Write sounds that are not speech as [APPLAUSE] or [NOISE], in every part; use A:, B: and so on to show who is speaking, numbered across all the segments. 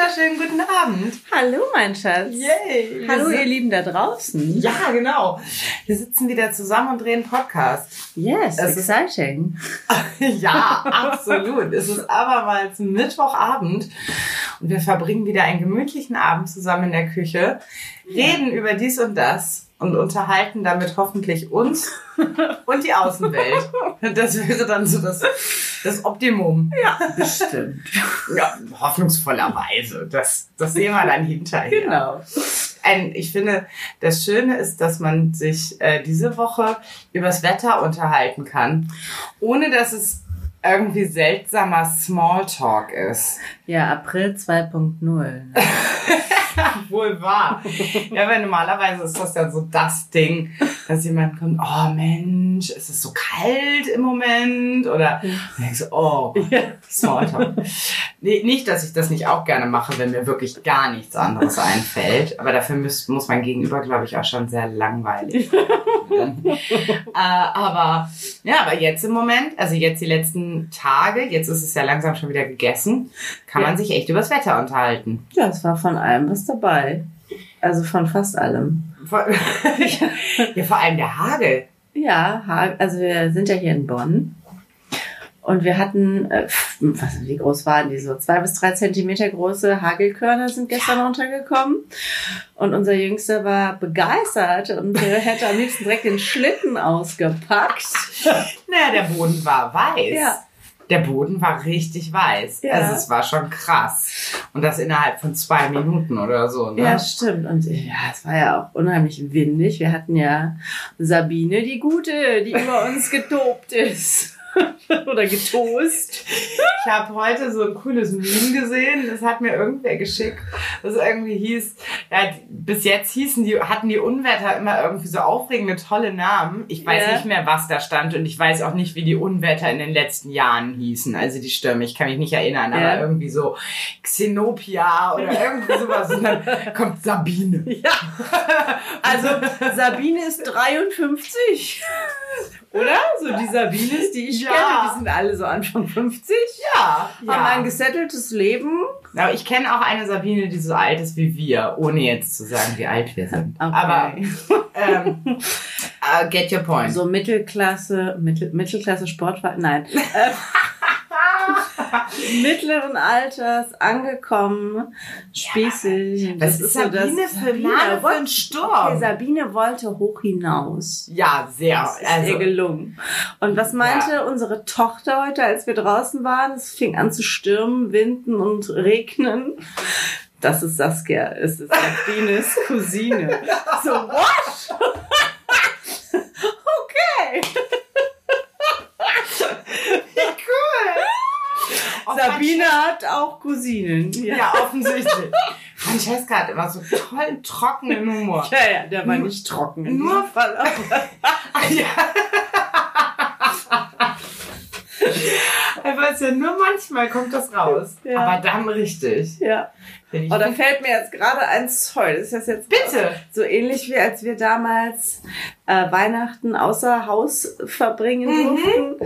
A: wunderschönen guten Abend.
B: Hallo, mein Schatz.
A: Yay.
B: Hallo, ihr Lieben da draußen.
A: Ja, genau. Wir sitzen wieder zusammen und drehen Podcast.
B: Yes,
A: Es ist-
B: exciting. [LAUGHS]
A: ja, absolut. Es ist abermals Mittwochabend und wir verbringen wieder einen gemütlichen Abend zusammen in der Küche, reden über dies und das und unterhalten damit hoffentlich uns [LAUGHS] und die Außenwelt. Das wäre dann so das, das Optimum.
B: Ja, bestimmt.
A: Ja, hoffnungsvollerweise. Das, das sehen wir dann hinterher.
B: genau.
A: Ein, ich finde, das Schöne ist, dass man sich äh, diese Woche übers Wetter unterhalten kann, ohne dass es irgendwie seltsamer Smalltalk ist.
B: Ja, April 2.0. [LAUGHS]
A: Wohl wahr. Ja, weil normalerweise ist das ja so das Ding, dass jemand kommt, oh Mensch, ist es so kalt im Moment? Oder dann denkst du, oh, Smalltalk. Nee, nicht, dass ich das nicht auch gerne mache, wenn mir wirklich gar nichts anderes einfällt. Aber dafür muss, muss mein Gegenüber, glaube ich, auch schon sehr langweilig [LAUGHS] werden. äh, aber ja, aber jetzt im Moment, also jetzt die letzten Tage, jetzt ist es ja langsam schon wieder gegessen, kann
B: Ja.
A: man sich echt übers Wetter unterhalten.
B: Ja, es war von allem was dabei. Also von fast allem. [LAUGHS]
A: Ja, vor allem der Hagel.
B: Ja, also wir sind ja hier in Bonn. Und wir hatten, äh, was, wie groß waren die so? Zwei bis drei Zentimeter große Hagelkörner sind gestern runtergekommen. Und unser Jüngster war begeistert und äh, [LAUGHS] hätte am liebsten direkt den Schlitten ausgepackt.
A: Naja, der Boden war weiß.
B: Ja.
A: Der Boden war richtig weiß.
B: Ja.
A: Also es war schon krass. Und das innerhalb von zwei Minuten oder so. Ne?
B: Ja, stimmt. Und ja, es war ja auch unheimlich windig. Wir hatten ja Sabine, die Gute, die über uns getobt ist. [LAUGHS] Oder getoast.
A: Ich habe heute so ein cooles Meme gesehen, das hat mir irgendwer geschickt, das irgendwie hieß, ja, bis jetzt hießen die, hatten die Unwetter immer irgendwie so aufregende, tolle Namen. Ich weiß
B: Ja.
A: nicht mehr, was da stand und ich weiß auch nicht, wie die Unwetter in den letzten Jahren hießen, also die Stürme, ich kann mich nicht erinnern, aber
B: Ja.
A: irgendwie so Xenopia oder irgendwie sowas und dann [LAUGHS] kommt Sabine.
B: Ja. Also Sabine ist 53. [LAUGHS] Oder? So die Sabines, die ich
A: Ja.
B: kenne, die sind alle so Anfang 50.
A: Ja,
B: Haben ein gesetteltes Leben.
A: Aber ich kenne auch eine Sabine, die so alt ist wie wir, ohne jetzt zu sagen, wie alt wir sind.
B: Okay.
A: Aber ähm, uh, [LAUGHS] get your point.
B: So Mittelklasse, Mittel, Mittelklasse Sportverein, nein. [LAUGHS] Mittleren Alters, angekommen, spießig.
A: Was ist Sabine für ein Name für
B: wollte-
A: ein Sturm?
B: Okay, Sabine wollte hoch hinaus.
A: ja, sehr.
B: Das ist
A: Also,
B: ihr gelungen. Und was meinte unsere Tochter heute, als wir draußen waren? Es fing an zu stürmen, winden und regnen. Das ist Saskia, es ist Sabines [LAUGHS] Cousine. So, what? [LAUGHS] okay.
A: Oh,
B: Sabine hat auch Cousinen.
A: Francesca- Ja, offensichtlich. [LAUGHS] Francesca hat immer so tollen, trockenen Humor.
B: Ja, ja, der war nicht trocken.
A: Nur-
B: Fall. aber- [LAUGHS]
A: ja. Ich weiß ja, nur manchmal kommt das raus.
B: Ja.
A: Aber dann richtig.
B: Ja. Oh, da fällt mir jetzt gerade eins toll. Das ist das jetzt
A: Bitte.
B: So ähnlich wie als wir damals äh, Weihnachten außer Haus verbringen
A: Mhm.
B: durften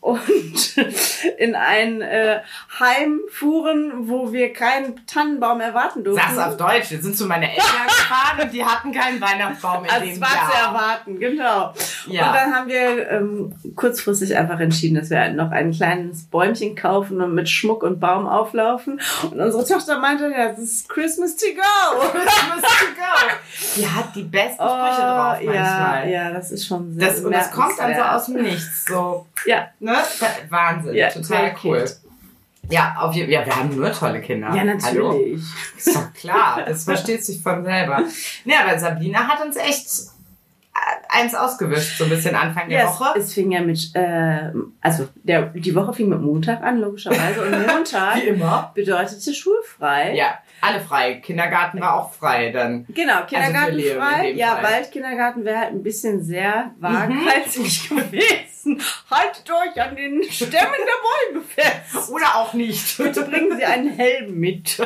B: und [LAUGHS] in ein äh, Heim fuhren, wo wir keinen Tannenbaum erwarten durften.
A: Sag's auf Deutsch. Wir sind zu meinen Eltern [LAUGHS] gefahren und die hatten keinen Weihnachtsbaum in
B: Also
A: dem
B: war zu erwarten, genau.
A: Ja.
B: Und dann haben wir ähm, kurzfristig einfach entschieden, dass wir noch ein kleines Bäumchen kaufen und mit Schmuck und Baum auflaufen. Und unsere Tochter meinte, ja, das ist Christmas to go. [LAUGHS]
A: Christmas to go. Die hat die besten Sprüche drauf
B: Oh, ja,
A: manchmal.
B: ja, das ist schon sehr
A: Das, und das kommt dann so aus dem Nichts. So,
B: Ja,
A: ne? Wahnsinn.
B: Ja,
A: Total cool. Ja, auf Ja, wir haben nur tolle Kinder.
B: ja,
A: Hallo.
B: natürlich.
A: Ist doch klar. Das versteht sich von selber. Ja, aber Sabine hat uns echt äh, eins ausgewischt, so ein bisschen Anfang der
B: Ja,
A: Woche.
B: es, es fing ja mit, äh, also der, die Woche fing mit Montag an, logischerweise. Und [LAUGHS] Montag
A: Wie immer.
B: bedeutete schulfrei.
A: Ja, alle frei. Kindergarten war auch frei dann.
B: Genau, Kindergarten
A: für Leo in
B: frei. Ja,
A: Fall.
B: Waldkindergarten wäre halt ein bisschen sehr
A: Mhm.
B: waghalsig [LAUGHS] gewesen. Haltet euch an den Stämmen der Bäume fest.
A: Oder auch nicht.
B: Bitte bringen Sie einen Helm mit.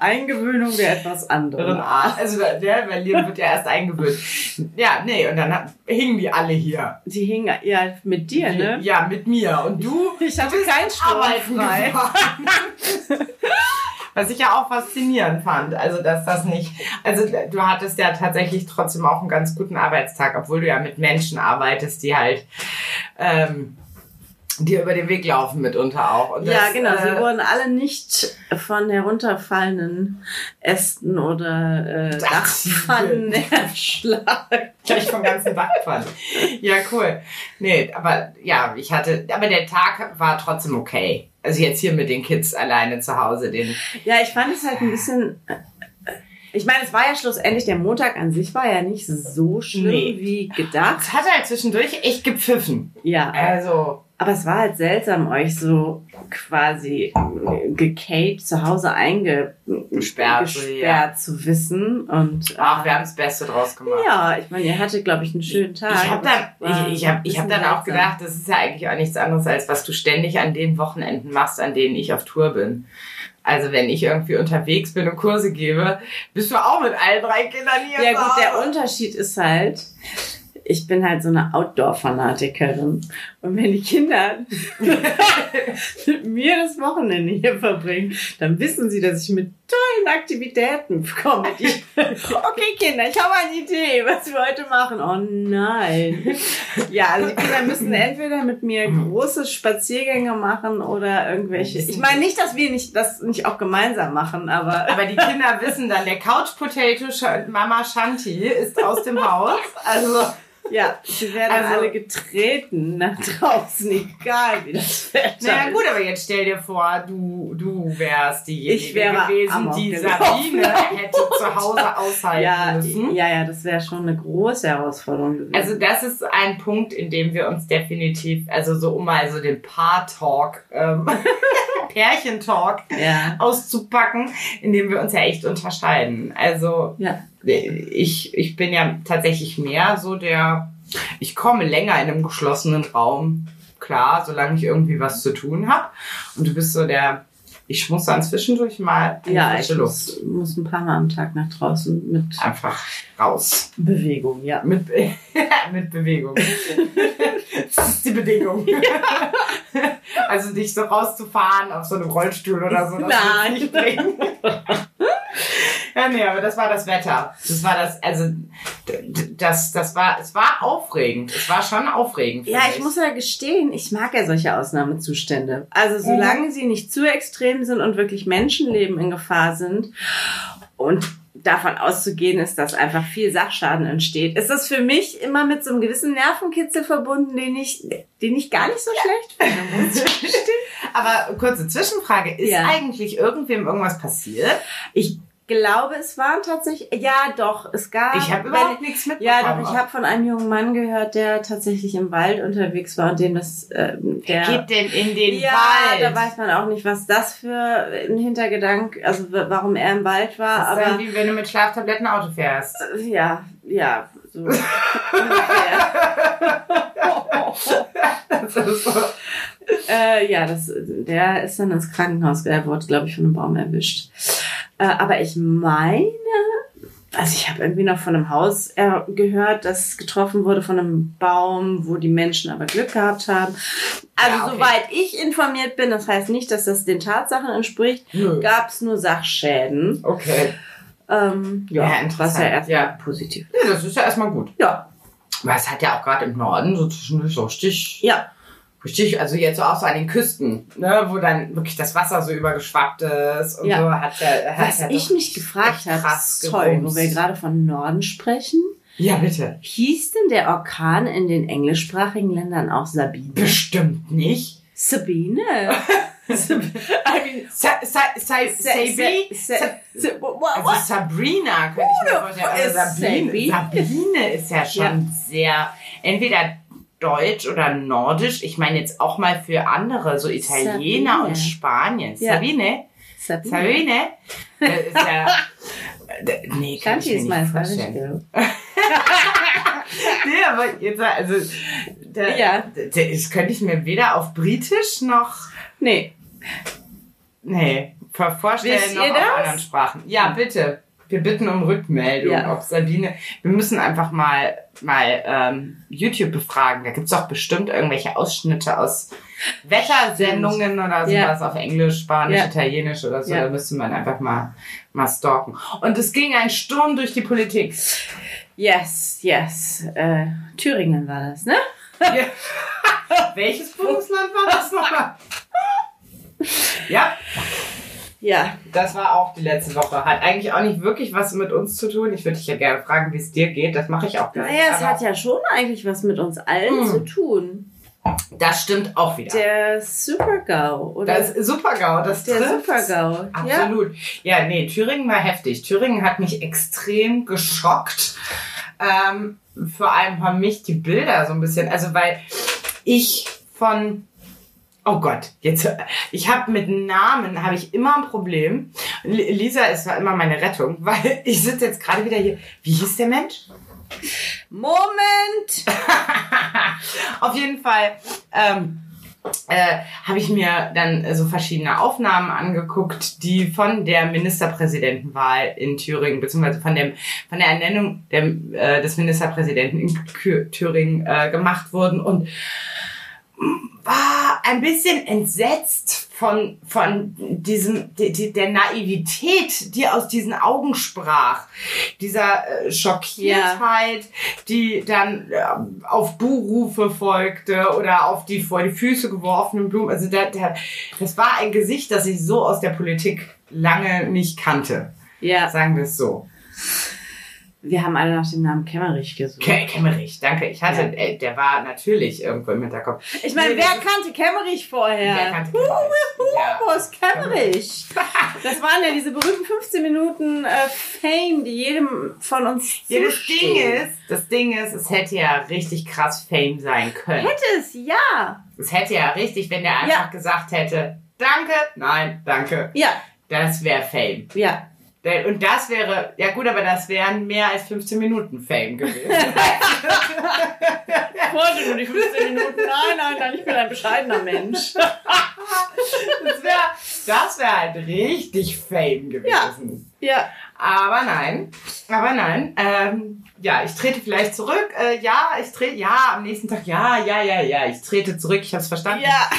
B: Eingewöhnung wäre etwas anderes.
A: Also der, Berlin wird ja erst eingewöhnt. Ja, nee, und dann hingen die alle hier.
B: Die hingen ja mit dir, ne?
A: Ja, mit mir. Und du?
B: Ich hatte keinen Strom
A: arbeiten gefahren. [LAUGHS] Was ich ja auch faszinierend fand. Also, dass das nicht, also du hattest ja tatsächlich trotzdem auch einen ganz guten Arbeitstag, obwohl du ja mit Menschen arbeitest, die halt, ähm, dir über den Weg laufen mitunter auch. Und
B: Ja,
A: das,
B: genau. Sie
A: äh,
B: wurden alle nicht von herunterfallenden Ästen oder äh. Dachpfannen erschlagen.
A: Gleich vom ganzen Dachpfannen. [LAUGHS] Ja, cool. Nee, aber ja, ich hatte, aber der Tag war trotzdem okay. Also jetzt hier mit den Kids alleine zu Hause, den,
B: Ja, ich fand es halt ein bisschen. äh, Ich meine, es war ja schlussendlich, der Montag an sich war ja nicht so schlimm
A: Nee.
B: wie gedacht.
A: es hat halt zwischendurch echt gepfiffen.
B: Ja.
A: Also,
B: Aber es war halt seltsam, euch so quasi äh, gecaped zu Hause eingesperrt
A: Gesperrt,
B: zu wissen. Und
A: ach,
B: äh,
A: wir haben das Beste draus gemacht.
B: ja, ich meine, ihr hattet, glaube ich, einen schönen Tag.
A: Ich habe dann, ich, ich hab, ich hab dann auch gedacht, das ist ja eigentlich auch nichts anderes, als was du ständig an den Wochenenden machst, an denen ich auf Tour bin. Also wenn ich irgendwie unterwegs bin und Kurse gebe, bist du auch mit allen drei Kindern hier.
B: Ja gut, der. Unterschied ist halt, ich bin halt so eine Outdoor-Fanatikerin. Und wenn die Kinder [LAUGHS] mit mir das Wochenende hier verbringen, dann wissen sie, dass ich mit tollen Aktivitäten komme. [LAUGHS] Okay, Kinder, ich habe eine Idee, was wir heute machen. Oh nein. Ja, also die Kinder müssen entweder mit mir große Spaziergänge machen oder irgendwelche. Ich meine nicht, dass wir nicht das nicht auch gemeinsam machen, aber [LAUGHS]
A: Aber die Kinder wissen dann, der Couch Potato Mama Shanti ist aus dem Haus. Also
B: Ja, sie werden
A: Also-
B: alle getreten nach draußen, egal wie das Wetter
A: Naja gut, aber jetzt stell dir vor, du, du wärst diejenige
B: Ich wäre
A: gewesen, die. Sabine [LAUGHS] hätte zu Hause aushalten
B: Ja,
A: müssen.
B: ja, ja, das wäre schon eine große Herausforderung gewesen.
A: Also das ist ein Punkt, in dem wir uns definitiv, also so um mal so den Paar-Talk, ähm, [LAUGHS] Pärchen-Talk
B: ja,
A: auszupacken, in dem wir uns ja echt unterscheiden. Also
B: ja,
A: ich, ich bin ja tatsächlich mehr so der, ich komme länger in einem geschlossenen Raum, klar, solange ich irgendwie was zu tun habe. Und du bist so der, ich muss dann zwischendurch mal in
B: ja,
A: frische
B: ich
A: Luft.
B: muss, muss ein paar Mal am Tag nach draußen mit
A: Einfach raus.
B: Bewegung, ja.
A: Mit, [LAUGHS] mit Bewegung. [LAUGHS] Das ist die Bedingung. [LAUGHS] Also dich so rauszufahren auf so einem Rollstuhl oder so. das
B: Nein.
A: nicht bringen. Ja, nee, aber das war das Wetter. Das war das, also, das, das war, es war aufregend. Es war schon aufregend.
B: Ja,
A: finde
B: ich muss ja gestehen, ich mag ja solche Ausnahmezustände. Also solange sie nicht zu extrem sind und wirklich Menschenleben in Gefahr sind und davon auszugehen ist, dass einfach viel Sachschaden entsteht, ist das für mich immer mit so einem gewissen Nervenkitzel verbunden, den ich, den ich gar nicht so schlecht finde. [LAUGHS]
A: Aber kurze Zwischenfrage. Ist
B: Ja.
A: eigentlich irgendwem irgendwas passiert?
B: Ich glaube, es waren tatsächlich, ja doch, es gab.
A: Ich habe überhaupt nichts mitbekommen.
B: Ja, doch, ich habe von einem jungen Mann gehört, der tatsächlich im Wald unterwegs war und dem das, ähm, der,
A: Geht denn in den
B: ja,
A: Wald?
B: da weiß man auch nicht, was das für ein Hintergedank, also warum er im Wald war,
A: das ist dann
B: aber
A: wie wenn du mit Schlaftabletten Auto fährst.
B: äh, ja, ja, so. [LAUGHS] [LAUGHS]
A: Das ist so.
B: äh, ja, das, der ist dann ins Krankenhaus, er wurde, glaube ich, von einem Baum erwischt. Äh, aber ich meine, also ich habe irgendwie noch von einem Haus äh, gehört, das getroffen wurde von einem Baum, wo die Menschen aber Glück gehabt haben. Also
A: Ja, okay.
B: soweit ich informiert bin, das heißt nicht, dass das den Tatsachen entspricht, gab es nur Sachschäden.
A: Okay.
B: Ähm, ja,
A: Ja,
B: was
A: interessant.
B: ja erstmal
A: Ja.
B: positiv.
A: Ja, das ist ja erstmal gut.
B: Ja,
A: Weil es hat ja auch gerade im Norden so zwischendurch so richtig,
B: ja,
A: richtig, also jetzt so auch so an den Küsten, ne, wo dann wirklich das Wasser so übergeschwappt ist und
B: Ja.
A: so hat ja, hat
B: Was
A: ja
B: ich mich gefragt habe, sorry, wo wir gerade von Norden sprechen,
A: Ja, bitte.
B: hieß denn der Orkan in den englischsprachigen Ländern auch Sabine?
A: Bestimmt nicht.
B: Sabine. [LAUGHS] I mean,
A: Sa Sa Sa Sabi? Also? Sabrina könnte ich mir vorstellen. Also Sabine,
B: Sabi?
A: Sabine ist ja schon sehr, entweder deutsch oder nordisch. Ich meine jetzt auch mal für andere, so Italiener
B: Sabine.
A: und Spanien.
B: Ja.
A: Sabine?
B: Sabine.
A: Sabine? Das ist ja, d- [LAUGHS] nee, kann ich
B: Shanti
A: mir
B: ist
A: nicht
B: mein
A: vorstellen. [LAUGHS] Nee, aber jetzt, also, da,
B: Ja.
A: das könnte ich mir weder auf Britisch noch,
B: Nee,
A: Nee, vor- vorstellen
B: Wisst
A: noch auf
B: das?
A: anderen Sprachen. Ja, bitte. Wir bitten um Rückmeldung,
B: Ja.
A: ob Sabine. Wir müssen einfach mal mal ähm, YouTube befragen. Da gibt's doch bestimmt irgendwelche Ausschnitte aus Wettersendungen oder
B: Ja.
A: sowas auf Englisch, Spanisch,
B: Ja.
A: Italienisch oder so.
B: Ja.
A: Da müsste man einfach mal mal stalken. Und es ging ein Sturm durch die Politik.
B: Yes, yes. Äh, Thüringen war das, ne?
A: Ja. [LAUGHS] Welches Bundesland war? Ja,
B: Ja.
A: das war auch die letzte Woche. Hat eigentlich auch nicht wirklich was mit uns zu tun. Ich würde dich ja gerne fragen, wie es dir geht. Das mache ich auch gerne.
B: Naja, es hat ja schon eigentlich was mit uns allen
A: Hm.
B: zu tun.
A: das stimmt auch wieder.
B: Der Super-GAU, oder?
A: das Super-GAU, das
B: der
A: trifft's.
B: Super-GAU. Ja.
A: Absolut. Ja. nee, Thüringen war heftig. Thüringen hat mich extrem geschockt. Ähm, vor allem haben mich die Bilder so ein bisschen, also weil ich von Oh Gott, jetzt ich habe mit Namen habe ich immer ein Problem. Lisa ist zwar immer meine Rettung, [LAUGHS] weil ich sitze jetzt gerade wieder hier. Wie hieß der Mensch?
B: Moment! [LAUGHS]
A: Auf jeden Fall ähm, äh, habe ich mir dann so verschiedene Aufnahmen angeguckt, die von der Ministerpräsidentenwahl in Thüringen, beziehungsweise von, dem, von der Ernennung der, äh, des Ministerpräsidenten in Thüringen äh, gemacht wurden und war ein bisschen entsetzt von, von diesem, die, die, der Naivität, die aus diesen Augen sprach. Dieser äh, Schockiertheit, die dann äh, auf Buhrufe folgte oder auf die vor die Füße geworfenen Blumen. Also da, da, das war ein Gesicht, das ich so aus der Politik lange nicht kannte.
B: Ja,
A: Sagen wir es so.
B: Wir haben alle nach dem Namen Kämmerich gesucht.
A: Ke Kemmerich, danke. Ich hatte,
B: Ja.
A: äh, der war natürlich irgendwo im Hinterkopf.
B: Ich meine, wer kannte Kämmerich vorher?
A: Wer kannte Kemmerich? Ja.
B: Wo ist Kämmerich? Das waren ja diese berühmten 15 Minuten äh, Fame, die jedem von uns
A: Ja, das. Ding ist, das Ding ist, es hätte ja richtig krass Fame sein können.
B: Hätte es, ja.
A: Es hätte ja richtig, wenn der einfach gesagt hätte, danke, nein, danke.
B: Ja,
A: Das wäre Fame.
B: ja.
A: Und das wäre, ja gut, aber das wären mehr als 15 Minuten Fame gewesen. [LAUGHS]
B: Ich wollte nur die 15 Minuten. Nein, nein, nein, ich bin ein bescheidener Mensch.
A: Das wäre das wär halt richtig Fame gewesen.
B: Ja.
A: Aber nein, aber nein. Ähm, ja, ich trete vielleicht zurück. Äh, ja, ich trete, ja, am nächsten Tag, ja, ja, ja, ja, ich trete zurück. Ich habe es verstanden.
B: Ja.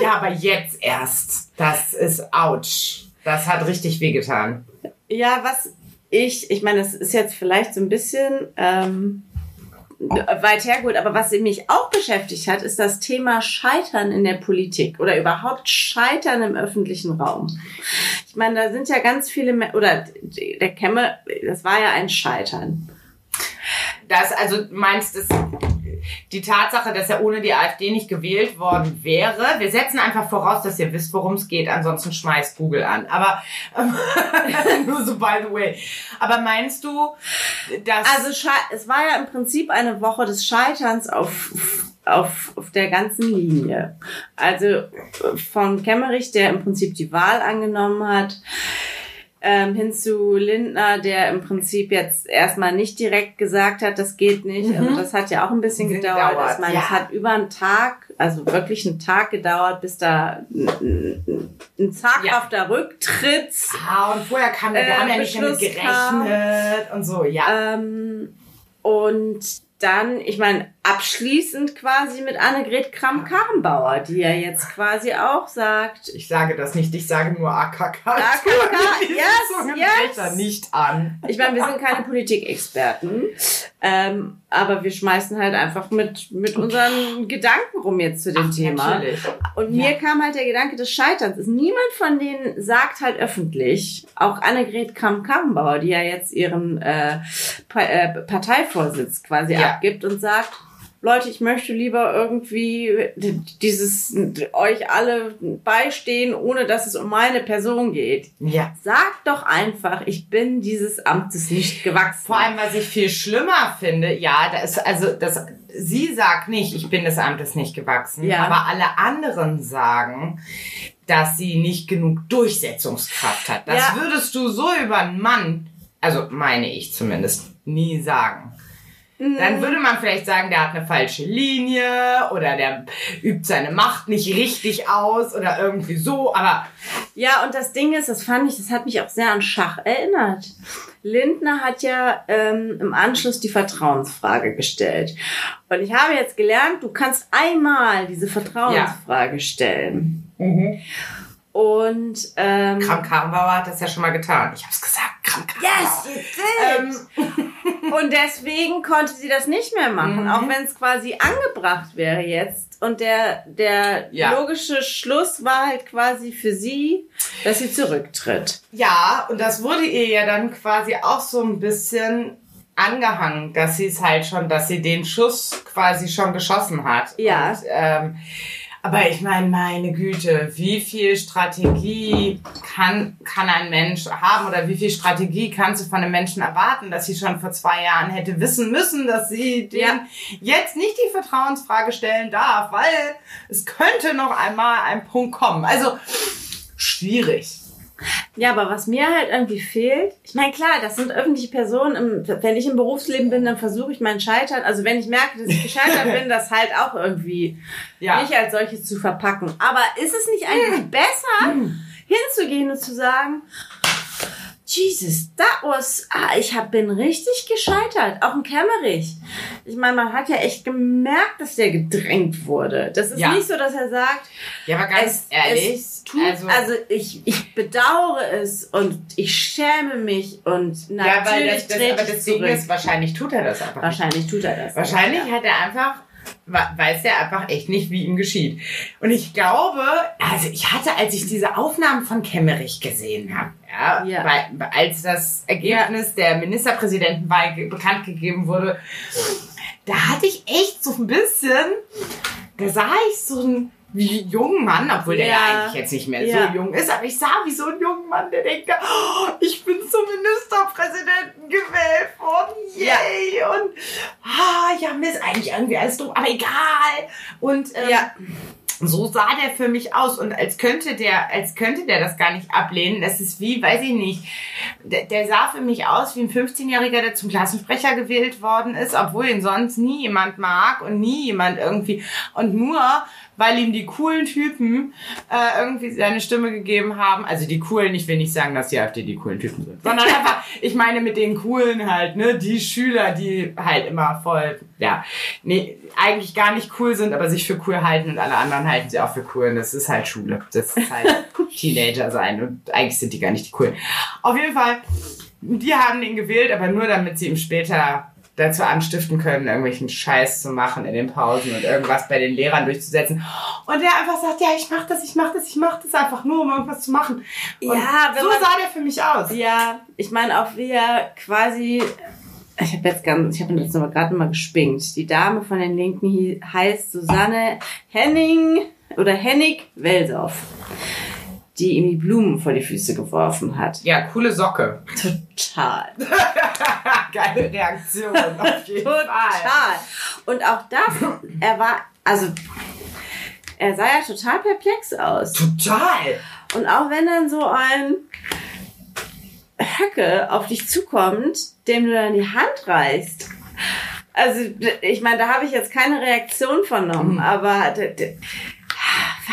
A: Ja, aber jetzt erst. Das ist ouch. Das hat richtig wehgetan.
B: Ja, was ich, ich meine, das ist jetzt vielleicht so ein bisschen ähm, weit hergeholt, aber was mich auch beschäftigt hat, ist das Thema Scheitern in der Politik oder überhaupt Scheitern im öffentlichen Raum. Ich meine, da sind ja ganz viele, oder der Kemme, das war ja ein Scheitern.
A: Das, also meinst du, die Tatsache, dass er ohne die AfD nicht gewählt worden wäre, wir setzen einfach voraus, dass ihr wisst, worum es geht, ansonsten schmeißt Google an. Aber ähm, [LAUGHS] nur so by the way. Aber meinst du, dass
B: Also es war ja im Prinzip eine Woche des Scheiterns auf, auf, auf der ganzen Linie. Also von Kemmerich, der im Prinzip die Wahl angenommen hat, ähm, hin zu Lindner, der im Prinzip jetzt erstmal nicht direkt gesagt hat, das geht nicht. Also das hat ja auch ein bisschen gedauert.
A: gedauert,
B: Ich meine,
A: ja.
B: es hat über einen Tag, also wirklich einen Tag gedauert, bis da ein, ein, zaghafter Rücktritt
A: ah, und vorher kam, wir
B: Äh,
A: haben ja nicht damit
B: Beschluss kam.
A: gerechnet und so, ja.
B: Ähm, und dann, ich meine, abschließend quasi mit Annegret Kramp-Karrenbauer, die ja jetzt quasi auch sagt,
A: Ich sage das nicht, ich sage nur AKK.
B: AKK, [LAUGHS] yes, yes.
A: nicht an.
B: ich meine, wir sind keine Politikexperten, ähm, aber wir schmeißen halt einfach mit, mit unseren Gedanken rum jetzt zu dem Thema.
A: Natürlich.
B: Und mir kam halt der Gedanke des Scheiterns. Niemand von denen sagt halt öffentlich, auch Annegret Kramp-Karrenbauer, die ja jetzt ihren äh, pa äh, Parteivorsitz quasi
A: Ja.
B: abgibt und sagt, Leute, ich möchte lieber irgendwie dieses euch alle beistehen, ohne dass es um meine Person geht.
A: Ja.
B: Sagt doch einfach, ich bin dieses Amtes nicht gewachsen.
A: Vor allem, was ich viel schlimmer finde, ja, da ist, also, das, sie sagt nicht, ich bin des Amtes nicht gewachsen,
B: Ja.
A: aber alle anderen sagen, dass sie nicht genug Durchsetzungskraft hat. Das
B: Ja.
A: würdest du so über einen Mann, also meine ich zumindest, nie sagen. Dann würde man vielleicht sagen, der hat eine falsche Linie oder der übt seine Macht nicht richtig aus oder irgendwie so, aber
B: Ja, und das Ding ist, das fand ich, das hat mich auch sehr an Schach erinnert. Lindner hat ja ähm, im Anschluss die Vertrauensfrage gestellt. Und ich habe jetzt gelernt, du kannst einmal diese Vertrauensfrage stellen. Und ähm,
A: Kram Karrenbauer hat das ja schon mal getan. Ich hab's gesagt, Kram Karrenbauer.
B: Yes.
A: Ähm, [LAUGHS]
B: Und deswegen konnte sie das nicht mehr machen,
A: Mhm.
B: auch wenn es quasi angebracht wäre jetzt. Und der, der
A: Ja.
B: logische Schluss war halt quasi für sie, dass sie zurücktritt.
A: Ja, und das wurde ihr ja dann quasi auch so ein bisschen angehangen, dass sie es halt schon, dass sie den Schuss quasi schon geschossen hat.
B: Ja.
A: Und, ähm, aber ich meine, meine Güte, wie viel Strategie kann, kann ein Mensch haben oder wie viel Strategie kannst du von einem Menschen erwarten, dass sie schon vor zwei Jahren hätte wissen müssen, dass sie den
B: Ja.
A: jetzt nicht die Vertrauensfrage stellen darf, weil es könnte noch einmal ein Punkt kommen. Also, schwierig.
B: Ja, aber was mir halt irgendwie fehlt, ich meine, klar, das sind öffentliche Personen. Im, wenn ich im Berufsleben bin, dann versuche ich mein Scheitern, also wenn ich merke, dass ich gescheitert bin, das halt auch irgendwie
A: Ja.
B: nicht als solches zu verpacken. Aber ist es nicht eigentlich besser, hinzugehen und zu sagen, Jesus, that was, ah, ich hab, bin richtig gescheitert. Auch ein Kämmerich. Ich meine, man hat ja echt gemerkt, dass der gedrängt wurde. Das ist
A: Ja.
B: nicht so, dass er sagt,
A: Ja, aber ganz ehrlich,
B: es tut, also, ich, ich bedauere es und ich schäme mich und
A: ja,
B: natürlich
A: weil das, das, aber Ding
B: zurück.
A: ist, wahrscheinlich tut er das einfach.
B: Wahrscheinlich tut er das.
A: Wahrscheinlich
B: Ja.
A: hat er einfach, weiß er einfach echt nicht, wie ihm geschieht. Und ich glaube, also ich hatte, als ich diese Aufnahmen von Kemmerich gesehen habe, ja,
B: Ja.
A: Weil, als das Ergebnis der Ministerpräsidentenwahl bekannt gegeben wurde, da hatte ich echt so ein bisschen, da sah ich so wie jungen Mann, obwohl der ja
B: Ja.
A: eigentlich jetzt nicht mehr
B: Ja.
A: so jung ist, aber ich sah wie so einen jungen Mann, der denkt, oh, ich bin zum Ministerpräsidenten gewählt worden, yay! Und ah, ja, mir ist eigentlich irgendwie alles doof, aber egal. Und ähm,
B: Ja.
A: so sah der für mich aus und als könnte der, als könnte der das gar nicht ablehnen. Das ist wie, weiß ich nicht. Der, der sah für mich aus wie ein 15-Jähriger, der zum Klassensprecher gewählt worden ist, obwohl ihn sonst nie jemand mag und nie jemand irgendwie und nur weil ihm die coolen Typen äh, irgendwie seine Stimme gegeben haben. Also die coolen, ich will nicht sagen, dass die AfD die coolen Typen sind, sondern [LAUGHS] einfach, ich meine mit den coolen halt, ne, die Schüler, die halt immer voll, ja, nee, eigentlich gar nicht cool sind, aber sich für cool halten und alle anderen halten sie auch für cool. Und das ist halt Schule. Das ist halt [LAUGHS] Teenager sein und eigentlich sind die gar nicht die coolen. Auf jeden Fall, die haben ihn gewählt, aber nur damit sie ihm später dazu anstiften können, irgendwelchen Scheiß zu machen in den Pausen und irgendwas bei den Lehrern durchzusetzen. Und der einfach sagt, ja, ich mach das, ich mach das, ich mach das einfach nur, um irgendwas zu machen. Und
B: Ja,
A: so
B: man-
A: sah der für mich aus.
B: Ja, ich meine auch wie er quasi. Ich habe jetzt ganz, ich habe das aber gerade mal gespinkt. Die Dame von den Linken heißt Susanne Henning oder Hennig Welsow, die ihm die Blumen vor die Füße geworfen hat.
A: Ja, coole Socke.
B: Total. [LAUGHS]
A: Geile Reaktion, auf jeden [LAUGHS] Fall.
B: Total. Und auch das, er war, also er sah ja total perplex aus.
A: Total.
B: Und auch wenn dann so ein Höcke auf dich zukommt, dem du dann die Hand reißt. Also, ich meine, da habe ich jetzt keine Reaktion vernommen,
A: Mhm.
B: aber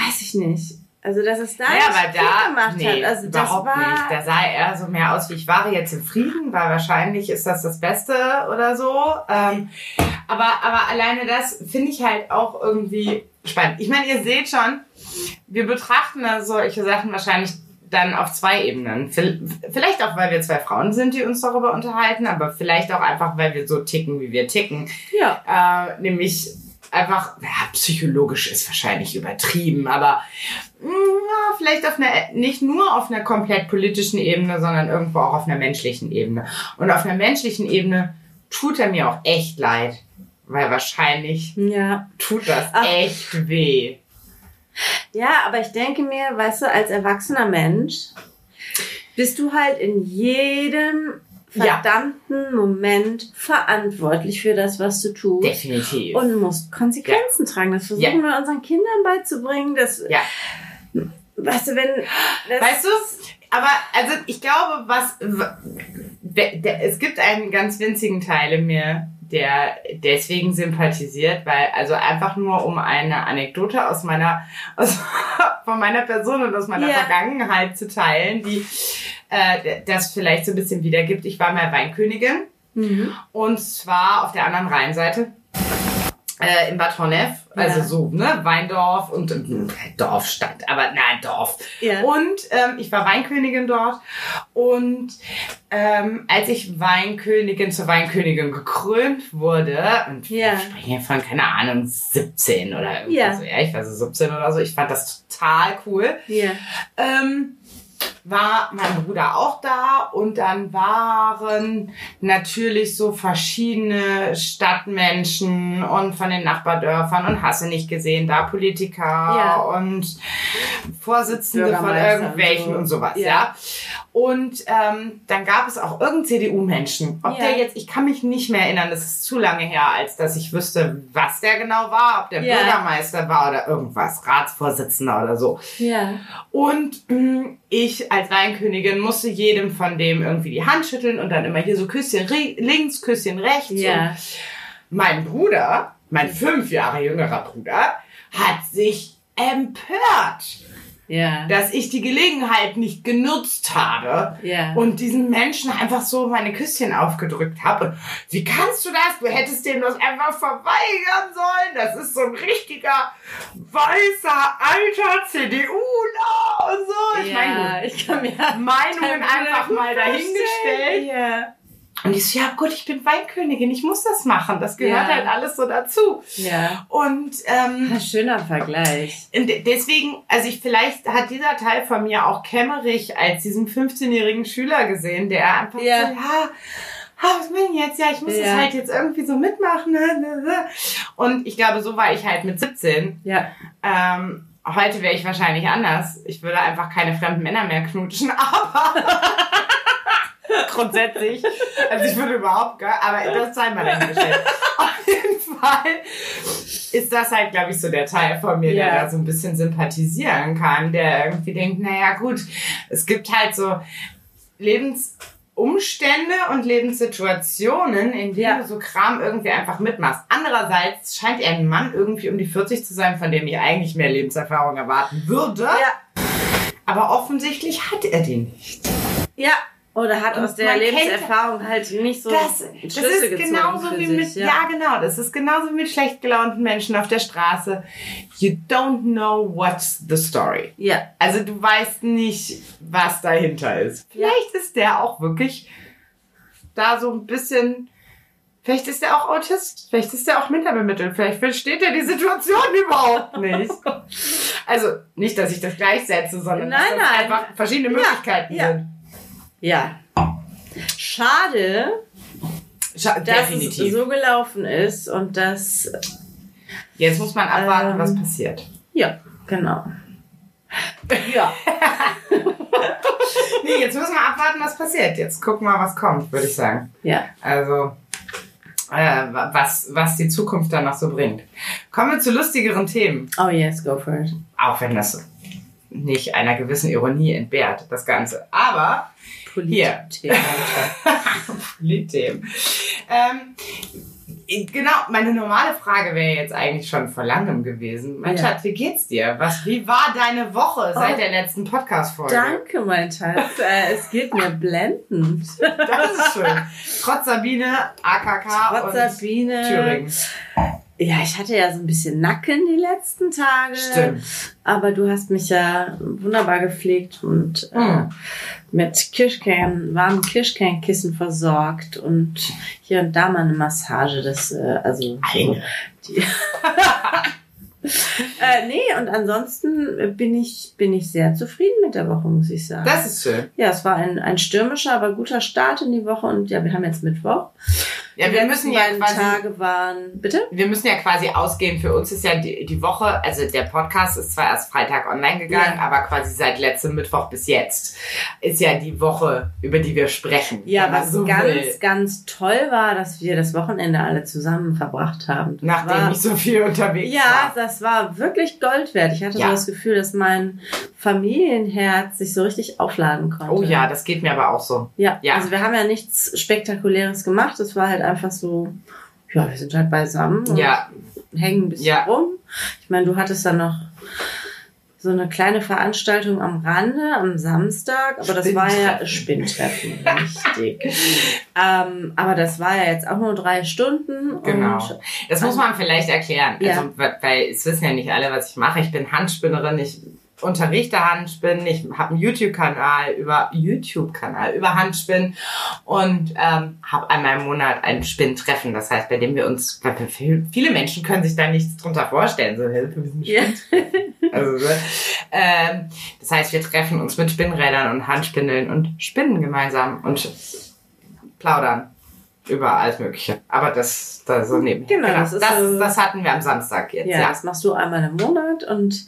B: weiß ich nicht. Also, dass es da
A: Ja,
B: nicht
A: aber da,
B: gemacht
A: nee,
B: hat. Also, das
A: überhaupt nicht. Da sah er so mehr aus wie ich war jetzt im Frieden, weil wahrscheinlich ist das das Beste oder so. Ähm, aber, aber alleine das finde ich halt auch irgendwie spannend. Ich meine, ihr seht schon, wir betrachten da solche Sachen wahrscheinlich dann auf zwei Ebenen. Vielleicht auch, weil wir zwei Frauen sind, die uns darüber unterhalten, aber vielleicht auch einfach, weil wir so ticken, wie wir ticken.
B: ja.
A: Äh, nämlich einfach, ja, psychologisch ist wahrscheinlich übertrieben, aber mh, ja, vielleicht auf einer, nicht nur auf einer komplett politischen Ebene, sondern irgendwo auch auf einer menschlichen Ebene. Und auf einer menschlichen Ebene tut er mir auch echt leid, weil wahrscheinlich
B: Ja.
A: tut das
B: Ach.
A: echt weh.
B: Ja, aber ich denke mir, weißt du, als erwachsener Mensch bist du halt in jedem
A: Ja.
B: verdammten Moment verantwortlich für das, was du tust.
A: Definitiv.
B: Und musst Konsequenzen tragen. Das versuchen
A: Ja.
B: wir unseren Kindern beizubringen. Dass,
A: ja.
B: Weißt du, wenn. Das
A: Weißt du, aber also ich glaube, was es gibt einen ganz winzigen Teil in mir, der deswegen sympathisiert, weil, also einfach nur um eine Anekdote aus meiner, aus, [LAUGHS] von meiner Person und aus meiner
B: Ja.
A: Vergangenheit zu teilen, die äh, das vielleicht so ein bisschen wiedergibt. Ich war mal Weinkönigin
B: Mhm.
A: und zwar auf der anderen Rheinseite. Äh, in Bad Honnef, also
B: Ja.
A: so, ne, Weindorf und äh, Dorf, Stadt, aber na, Dorf.
B: Ja.
A: Und ähm, ich war Weinkönigin dort. Und ähm, als ich Weinkönigin zur Weinkönigin gekrönt wurde, und
B: Ja.
A: wir sprechen hier von, keine Ahnung, 17 oder irgendwie
B: Ja.
A: so, ja, ich war so 17 oder so, ich fand das total cool.
B: Ja.
A: Ähm, war mein Bruder auch da und dann waren natürlich so verschiedene Stadtmenschen und von den Nachbardörfern und hasse nicht gesehen, da Politiker
B: Ja.
A: und Vorsitzende von irgendwelchen
B: und so.
A: und sowas,
B: Ja.
A: ja. Und ähm, dann gab es auch irgendeinen CDU-Menschen. Ob
B: Ja.
A: der jetzt, ich kann mich nicht mehr erinnern, das ist zu lange her, als dass ich wüsste, was der genau war, ob der
B: Ja.
A: Bürgermeister war oder irgendwas, Ratsvorsitzender oder so.
B: Ja.
A: Und mh, ich als Weinkönigin musste jedem von dem irgendwie die Hand schütteln und dann immer hier so Küsschen links, Küsschen rechts.
B: Ja.
A: Und mein Bruder, mein fünf Jahre jüngerer Bruder, hat sich empört,
B: Ja.
A: dass ich die Gelegenheit nicht genutzt habe
B: Ja.
A: und diesen Menschen einfach so meine Küsschen aufgedrückt habe. Wie kannst du das? Du hättest dem das einfach verweigern sollen. Das ist so ein richtiger weißer alter CDUler und so. Ich meine,
B: ja, ich kann mir
A: Meinungen einfach mal dahingestellt.
B: Ja.
A: Und ich so, ja gut, ich bin Weinkönigin, ich muss das machen. Das gehört
B: Ja.
A: halt alles so dazu.
B: Ja.
A: Und ähm,
B: Ein schöner Vergleich.
A: und deswegen, also ich vielleicht hat dieser Teil von mir auch Kämmerich als diesen 15-jährigen Schüler gesehen, der einfach
B: Ja.
A: so, ja, ah, was will ich jetzt? Ja, ich muss das
B: Ja.
A: halt jetzt irgendwie so mitmachen. Und ich glaube, so war ich halt mit 17.
B: Ja.
A: Ähm, heute wäre ich wahrscheinlich anders. Ich würde einfach keine fremden Männer mehr knutschen, [LAUGHS] aber grundsätzlich. Also ich würde überhaupt gar, aber das sei mal dahingestellt. [LAUGHS] Auf jeden Fall ist das halt, glaube ich, so der Teil von mir,
B: Ja.
A: der da so ein bisschen sympathisieren kann, der irgendwie denkt, naja gut, es gibt halt so Lebensumstände und Lebenssituationen, in denen
B: Ja.
A: du so Kram irgendwie einfach mitmachst. Andererseits scheint er ein Mann irgendwie um die 40 zu sein, von dem ich eigentlich mehr Lebenserfahrung erwarten würde.
B: Ja.
A: Aber offensichtlich hat er die nicht.
B: Ja. Oder hat
A: Und
B: aus der
A: kennt-
B: Lebenserfahrung halt nicht so
A: Das, das
B: Schlüsse
A: ist
B: gezogen
A: genauso
B: für
A: wie
B: sich,
A: mit, ja. genau, das ist genauso wie mit schlecht gelaunten Menschen auf der Straße. You don't know what's the story.
B: Ja.
A: Also du weißt nicht, was dahinter ist. Vielleicht ist der auch wirklich da so ein bisschen, vielleicht ist der auch Autist, vielleicht ist der auch minderbemittelt, vielleicht versteht er die Situation [LAUGHS] überhaupt nicht. Also nicht, dass ich das gleichsetze, sondern
B: Nein,
A: dass das
B: nein.
A: einfach verschiedene Möglichkeiten
B: ja.
A: sind.
B: Ja. Schade,
A: Scha-
B: dass
A: Definitiv.
B: es so gelaufen ist und dass,
A: Jetzt muss man abwarten,
B: Ähm,
A: was passiert.
B: ja, genau. Ja. [LAUGHS]
A: Nee, jetzt müssen wir abwarten, was passiert. Jetzt gucken wir, was kommt, würde ich sagen.
B: Ja.
A: Also, äh, was, was die Zukunft dann noch so bringt. Kommen wir zu lustigeren Themen.
B: Oh yes, go for it.
A: Auch wenn das nicht einer gewissen Ironie entbehrt, das Ganze. Aber, Hier.
B: Polit-Theater.
A: Liedthemen. [LAUGHS] Ähm, genau, meine normale Frage wäre jetzt eigentlich schon vor langem gewesen. Mein
B: Ja.
A: Schatz, wie geht's dir? Was, wie war deine Woche seit
B: Oh,
A: der letzten Podcast-Folge?
B: Danke, mein Schatz. Äh, es geht mir blendend.
A: Das ist schön. Trotz Sabine, AKK
B: Trotz
A: und
B: Sabine.
A: Thüringen.
B: Ja, ich hatte ja so ein bisschen Nacken die letzten Tage.
A: Stimmt.
B: Aber du hast mich ja wunderbar gepflegt und äh,
A: Mhm.
B: mit Kirschkern, warmen Kirschkernkissen versorgt und hier und da mal eine Massage. Das, äh, also
A: Eine.
B: Die [LAUGHS] äh, nee, und ansonsten bin ich, bin ich sehr zufrieden mit der Woche, muss ich sagen.
A: Das ist schön.
B: ja, es war ein, ein stürmischer, aber guter Start in die Woche und ja, wir haben jetzt Mittwoch.
A: Ja, wir müssen ja quasi,
B: Tage waren, bitte?
A: wir müssen ja quasi ausgehen. Für uns ist ja die, die Woche, also der Podcast ist zwar erst Freitag online gegangen,
B: Ja.
A: aber quasi seit letztem Mittwoch bis jetzt ist ja die Woche, über die wir sprechen.
B: Ja, was
A: so
B: ganz,
A: will.
B: ganz toll war, dass wir das Wochenende alle zusammen verbracht haben. Das
A: Nachdem
B: war,
A: ich so viel unterwegs
B: ja,
A: war.
B: das war wirklich Gold wert. Ich hatte
A: Ja.
B: so das Gefühl, dass mein Familienherz sich so richtig aufladen konnte.
A: Oh ja, das geht mir aber auch so.
B: Ja,
A: Ja.
B: also wir haben ja nichts Spektakuläres gemacht. Es war halt einfach so ja, wir sind halt beisammen und
A: Ja,
B: hängen ein bisschen
A: Ja.
B: rum. Ich meine, du hattest dann noch so eine kleine Veranstaltung am Rande am Samstag, aber das war ja Spinntreffen, [LAUGHS] richtig. ähm, aber das war ja jetzt auch nur drei Stunden.
A: Genau. Das muss man vielleicht erklären.
B: Ja.
A: Also, weil weil es wissen ja nicht alle, was ich mache. Ich bin Handspinnerin, ich unterrichte Handspinnen, ich habe einen YouTube-Kanal über YouTube-Kanal über Handspinnen und ähm, habe einmal im Monat ein Spinntreffen. Das heißt, bei dem wir uns, viele Menschen können sich da nichts drunter vorstellen. So, hey, wir sind also, so. ähm, das heißt, wir treffen uns mit Spinnrädern und Handspindeln und spinnen gemeinsam und plaudern über alles Mögliche. Aber das, das so nebenher.
B: Genau, das
A: das, das, das hatten wir am Samstag jetzt.
B: Ja,
A: Ja.
B: das machst du einmal im Monat und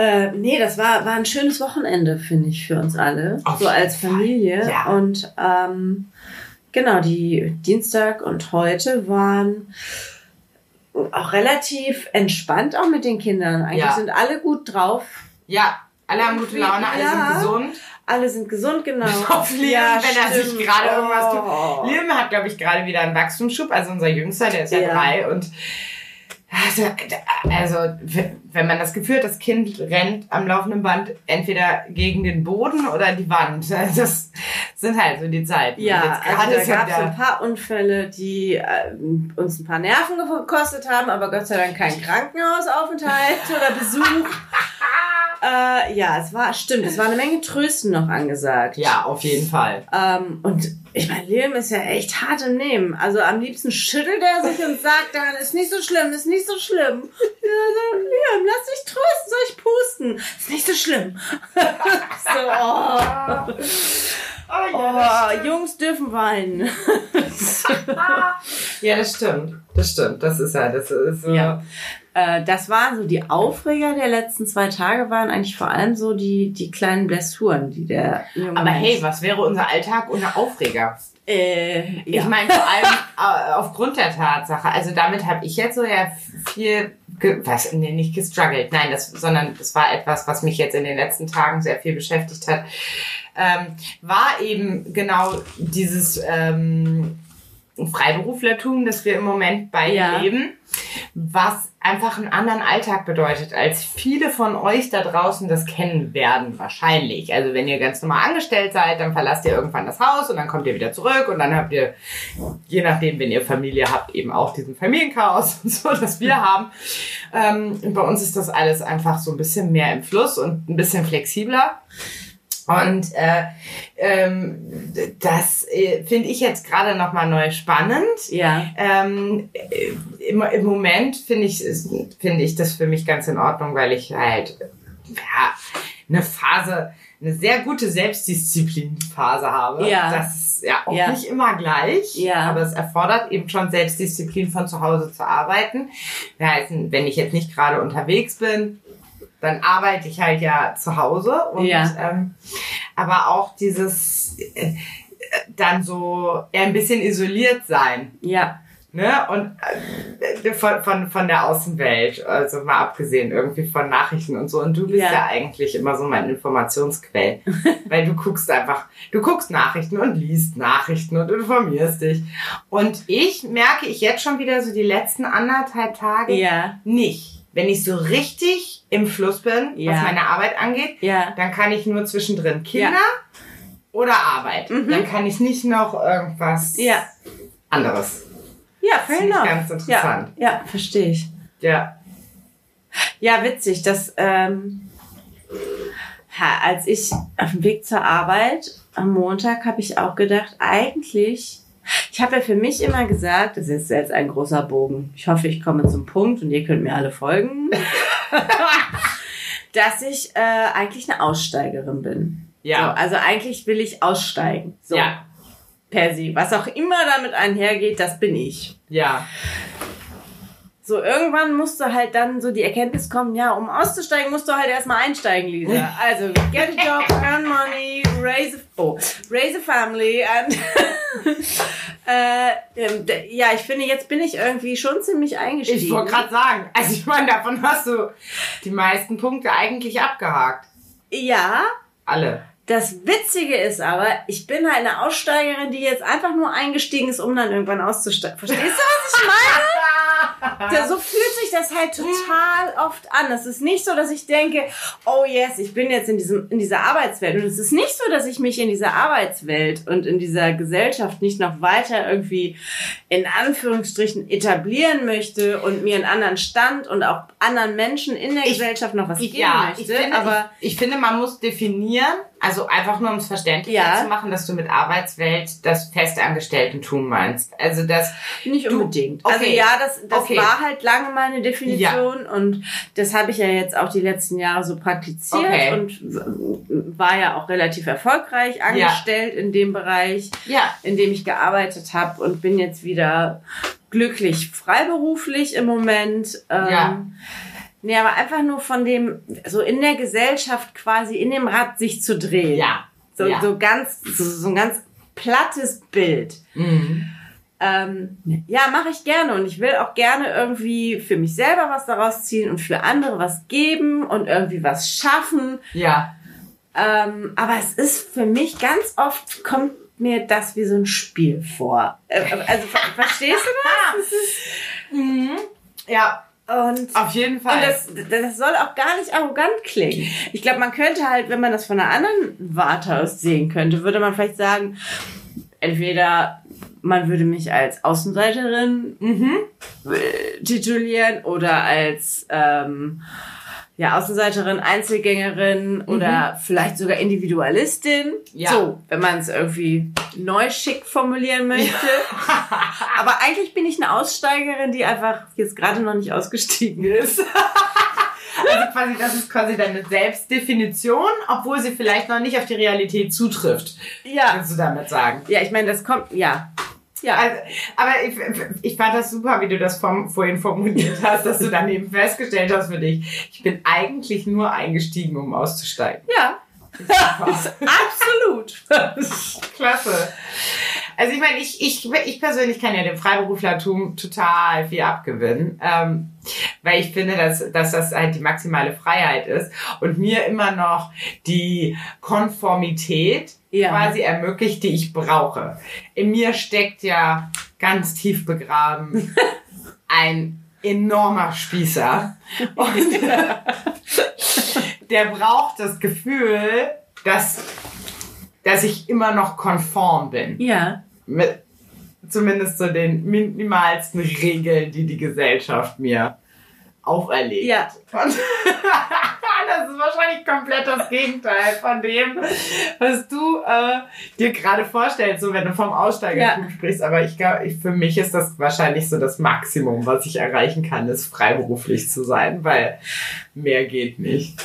B: äh, nee, das war, war ein schönes Wochenende, finde ich, für uns alle.
A: Auf
B: so als. Familie.
A: Ja.
B: Und ähm, genau, die Dienstag und heute waren auch relativ entspannt auch mit den Kindern. Eigentlich
A: Ja.
B: sind alle gut drauf.
A: ja, alle haben gute Laune, alle
B: Ja.
A: sind gesund.
B: Alle sind gesund, genau. [LAUGHS]
A: Auf Liam, wenn er sich gerade irgendwas tut.
B: Oh.
A: Liam hat, glaube ich, gerade wieder einen Wachstumsschub, also unser Jüngster, der ist ja,
B: Ja.
A: drei und also, also, wenn man das Gefühl hat, das Kind rennt am laufenden Band entweder gegen den Boden oder die Wand. [LAUGHS] Das sind halt so die Zeiten.
B: Ja, also da gab es ein paar Unfälle, die äh, uns ein paar Nerven gekostet haben, aber Gott sei Dank kein Krankenhausaufenthalt oder Besuch. [LAUGHS] äh, ja, es war, stimmt, es war eine Menge Trösten noch angesagt.
A: Ja, auf jeden Fall.
B: Ähm, und ich meine, Liam ist ja echt hart im Nehmen. Also am liebsten schüttelt er sich und sagt dann, ist nicht so schlimm, ist nicht so schlimm. Ja, Liam, lass dich trösten, soll ich pusten? Ist nicht so schlimm. [LAUGHS] so, oh. Oh, Jungs dürfen weinen. [LAUGHS]
A: Ja, das stimmt. Das stimmt. Das ist ja, das ist so.
B: Ja. Äh, das waren so die Aufreger der letzten zwei Tage, waren eigentlich vor allem so die, die kleinen Blessuren, die der junge
A: Aber hey,
B: Mensch-
A: was wäre unser Alltag ohne Aufreger?
B: äh, ja.
A: Ich meine, vor allem [LAUGHS] äh, aufgrund der Tatsache, also damit habe ich jetzt so ja viel, was, nee, nicht gestruggelt, nein, das, sondern es war etwas, was mich jetzt in den letzten Tagen sehr viel beschäftigt hat, ähm, war eben genau dieses ähm, Freiberuflertum, das wir im Moment bei
B: Ja.
A: leben, was einfach einen anderen Alltag bedeutet, als viele von euch da draußen das kennen werden, wahrscheinlich. Also wenn ihr ganz normal angestellt seid, dann verlasst ihr irgendwann das Haus und dann kommt ihr wieder zurück und dann habt ihr, je nachdem, wenn ihr Familie habt, eben auch diesen Familienchaos [LAUGHS] und so, das wir haben. Ähm, bei uns ist das alles einfach so ein bisschen mehr im Fluss und ein bisschen flexibler. Und äh, ähm, das äh, finde ich jetzt gerade nochmal neu spannend.
B: ja.
A: Ähm, äh, im, Im Moment finde ich, finde ich das für mich ganz in Ordnung, weil ich halt ja, eine Phase, eine sehr gute Selbstdisziplin-Phase habe.
B: Ja.
A: Das ist ja auch
B: Ja.
A: nicht immer gleich,
B: Ja.
A: aber es erfordert eben schon Selbstdisziplin von zu Hause zu arbeiten. Das heißt, wenn ich jetzt nicht gerade unterwegs bin, dann arbeite ich halt ja zu Hause und
B: Ja.
A: ähm, aber auch dieses äh, dann so eher ein bisschen isoliert sein,
B: Ja.
A: ne? Und äh, von, von, von der Außenwelt, also mal abgesehen irgendwie von Nachrichten und so. Und du bist
B: Ja.
A: ja, eigentlich immer so mein Informationsquell, [LAUGHS] weil du guckst einfach, du guckst Nachrichten und liest Nachrichten und informierst dich. Und ich merke ich jetzt schon wieder so die letzten anderthalb Tage
B: Ja.
A: nicht. Wenn ich so richtig im Fluss bin,
B: Ja.
A: was meine Arbeit angeht,
B: Ja.
A: dann kann ich nur zwischendrin Kinder
B: Ja.
A: oder Arbeit.
B: Mhm.
A: Dann kann ich nicht noch irgendwas
B: Ja.
A: anderes.
B: Ja, fair enough.
A: ganz interessant.
B: Ja, verstehe ich.
A: Ja.
B: Ja, witzig, dass ähm, als ich auf dem Weg zur Arbeit am Montag habe ich auch gedacht, eigentlich, ich habe ja für mich immer gesagt, das ist jetzt ein großer Bogen. Ich hoffe, ich komme zum Punkt und ihr könnt mir alle folgen, [LAUGHS] dass ich äh, eigentlich eine Aussteigerin bin. So,
A: Ja.
B: also eigentlich will ich aussteigen. So,
A: Ja.
B: per se. Was auch immer damit einhergeht, das bin ich.
A: Ja.
B: So, irgendwann musst du halt dann so die Erkenntnis kommen, ja, um auszusteigen, musst du halt erstmal einsteigen, Lisa. Also, get a job, earn money, raise a, oh, raise a family and, [LAUGHS] äh, ähm, ja, ich finde, jetzt bin ich irgendwie schon ziemlich eingestiegen.
A: Ich wollte gerade sagen, also ich meine, davon hast du die meisten Punkte eigentlich abgehakt.
B: Ja,
A: Alle.
B: Das Witzige ist aber, ich bin halt eine Aussteigerin, die jetzt einfach nur eingestiegen ist, um dann irgendwann auszusteigen. Verstehst du, was ich meine? [LAUGHS] Ja, so fühlt sich das halt total oft an. Es ist nicht so, dass ich denke, oh yes, ich bin jetzt in diesem, in dieser Arbeitswelt. Und es ist nicht so, dass ich mich in dieser Arbeitswelt und in dieser Gesellschaft nicht noch weiter irgendwie in Anführungsstrichen etablieren möchte und mir einen anderen Stand und auch anderen Menschen in der
A: Ich-
B: Gesellschaft noch was
A: Ich,
B: geben
A: ja,
B: möchte.
A: ich finde,
B: aber
A: ich, ich finde, man muss definieren, also einfach nur um es verständlicher
B: Ja.
A: zu machen, dass du mit Arbeitswelt das Festangestellten-Tun meinst. Also das,
B: Nicht
A: Du-
B: unbedingt.
A: okay.
B: Also ja, das, das
A: Okay.
B: war halt lange meine Definition und das habe ich ja jetzt auch die letzten Jahre so praktiziert
A: Okay.
B: und war ja auch relativ erfolgreich angestellt in dem Bereich,
A: ja,
B: in dem ich gearbeitet habe und bin jetzt wieder glücklich freiberuflich im Moment. Ähm,
A: Ja.
B: Nee, aber einfach nur von dem, so in der Gesellschaft quasi in dem Rad sich zu drehen.
A: ja.
B: So,
A: ja.
B: so ganz, so, so ein ganz plattes Bild.
A: Mhm.
B: Ähm, ja, mache ich gerne und ich will auch gerne irgendwie für mich selber was daraus ziehen und für andere was geben und irgendwie was schaffen.
A: Ja.
B: Ähm, aber es ist für mich ganz oft kommt mir das wie so ein Spiel vor. Äh, also ver [LAUGHS] verstehst du das? Es ist-
A: Mhm. Ja,
B: Und
A: auf jeden Fall.
B: und das, das soll auch gar nicht arrogant klingen. Ich glaube, man könnte halt, wenn man das von einer anderen Warte aus sehen könnte, würde man vielleicht sagen, entweder man würde mich als Außenseiterin
A: mhm.
B: äh, titulieren oder als ähm, ja, Außenseiterin, Einzelgängerin oder vielleicht sogar Individualistin.
A: Ja.
B: So, wenn man es irgendwie neu schick formulieren möchte. [LAUGHS] Aber eigentlich bin ich eine Aussteigerin, die einfach jetzt gerade noch nicht ausgestiegen ist. [LAUGHS]
A: Also quasi, das ist quasi deine Selbstdefinition, obwohl sie vielleicht noch nicht auf die Realität zutrifft.
B: Ja.
A: Kannst du damit sagen?
B: Ja, ich meine, das kommt, ja. Ja.
A: Also, aber ich, ich fand das super, wie du das vom, vorhin formuliert [LAUGHS] hast, dass du daneben festgestellt hast für dich. Ich bin eigentlich nur eingestiegen, um auszusteigen.
B: ja. [LAUGHS] Absolut. [LAUGHS]
A: Klasse. Also ich meine, ich, ich, ich persönlich kann ja dem Freiberuflertum total viel abgewinnen, ähm, weil ich finde, dass, dass das halt die maximale Freiheit ist und mir immer noch die Konformität
B: Ja.
A: quasi ermöglicht, die ich brauche. In mir steckt ja ganz tief begraben [LAUGHS] ein enormer Spießer und [LAUGHS] der braucht das Gefühl, dass, dass ich immer noch konform bin
B: Ja.
A: Mit zumindest so den minimalsten Regeln, die die Gesellschaft mir auferlegt.
B: Ja. [LAUGHS]
A: Das ist wahrscheinlich komplett das Gegenteil von dem, was du äh, dir gerade vorstellst, so wenn du vom Aussteigertum
B: Ja.
A: sprichst. Aber ich glaube, für mich ist das wahrscheinlich so das Maximum, was ich erreichen kann, ist freiberuflich zu sein, weil mehr geht nicht.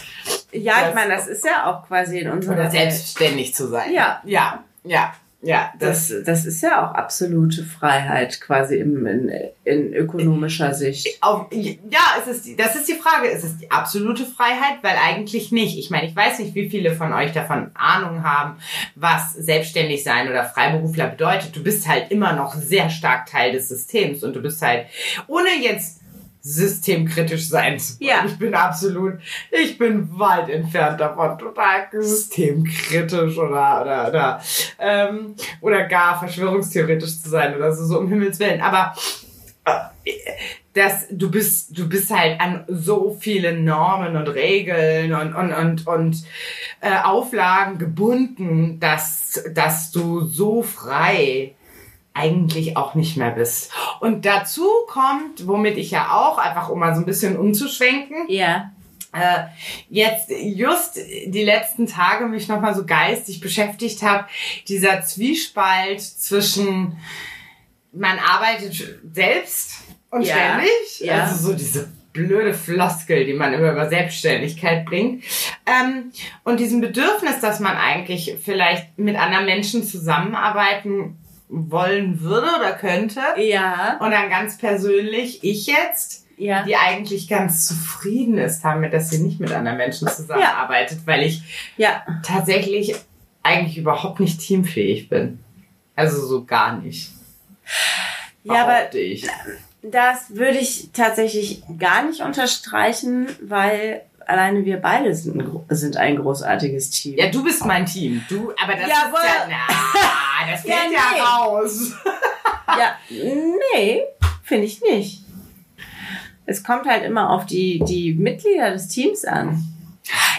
B: Ja,
A: Das-
B: ich meine, das ist ja auch quasi in unserer Welt.
A: selbstständig zu sein.
B: Ja.
A: Ja, ja, ja. Das,
B: Das, ist ja auch absolute Freiheit quasi im, in, in ökonomischer Sicht.
A: Auf, ja, es ist, das ist die Frage. Ist es die absolute Freiheit? Weil eigentlich nicht. Ich meine, ich weiß nicht, wie viele von euch davon Ahnung haben, was selbstständig sein oder Freiberufler bedeutet. Du bist halt immer noch sehr stark Teil des Systems und du bist halt, ohne jetzt systemkritisch sein zu wollen.
B: Ja.
A: Ich bin absolut, ich bin weit entfernt davon, total systemkritisch oder, oder, oder, ähm, oder gar verschwörungstheoretisch zu sein oder so, so um Himmels Willen. Aber äh, dass du bist, du bist halt an so viele Normen und Regeln und, und, und, und äh, Auflagen gebunden, dass, dass du so frei eigentlich auch nicht mehr bist. Und dazu kommt, womit ich ja auch, einfach um mal so ein bisschen umzuschwenken,
B: Ja.
A: äh, jetzt just die letzten Tage mich nochmal so geistig beschäftigt habe, dieser Zwiespalt zwischen man arbeitet selbst und
B: Ja,
A: ständig,
B: ja.
A: also so diese blöde Floskel, die man immer über Selbstständigkeit bringt, ähm, und diesem Bedürfnis, dass man eigentlich vielleicht mit anderen Menschen zusammenarbeiten wollen würde oder könnte.
B: Ja.
A: Und dann ganz persönlich, ich jetzt,
B: Ja.
A: die eigentlich ganz zufrieden ist damit, dass sie nicht mit anderen Menschen zusammenarbeitet, weil ich
B: Ja.
A: tatsächlich eigentlich überhaupt nicht teamfähig bin. Also so gar nicht.
B: Ja, aber
A: ich.
B: Das würde ich tatsächlich gar nicht unterstreichen, weil alleine wir beide sind, ein sind ein großartiges Team.
A: Ja, du bist mein Team. Du, aber das
B: Jawohl.
A: ist ja, na, das
B: Ja,
A: fällt ja,
B: nee.
A: raus. [LAUGHS]
B: Ja, nee, finde ich nicht. Es kommt halt immer auf die, die Mitglieder des Teams an.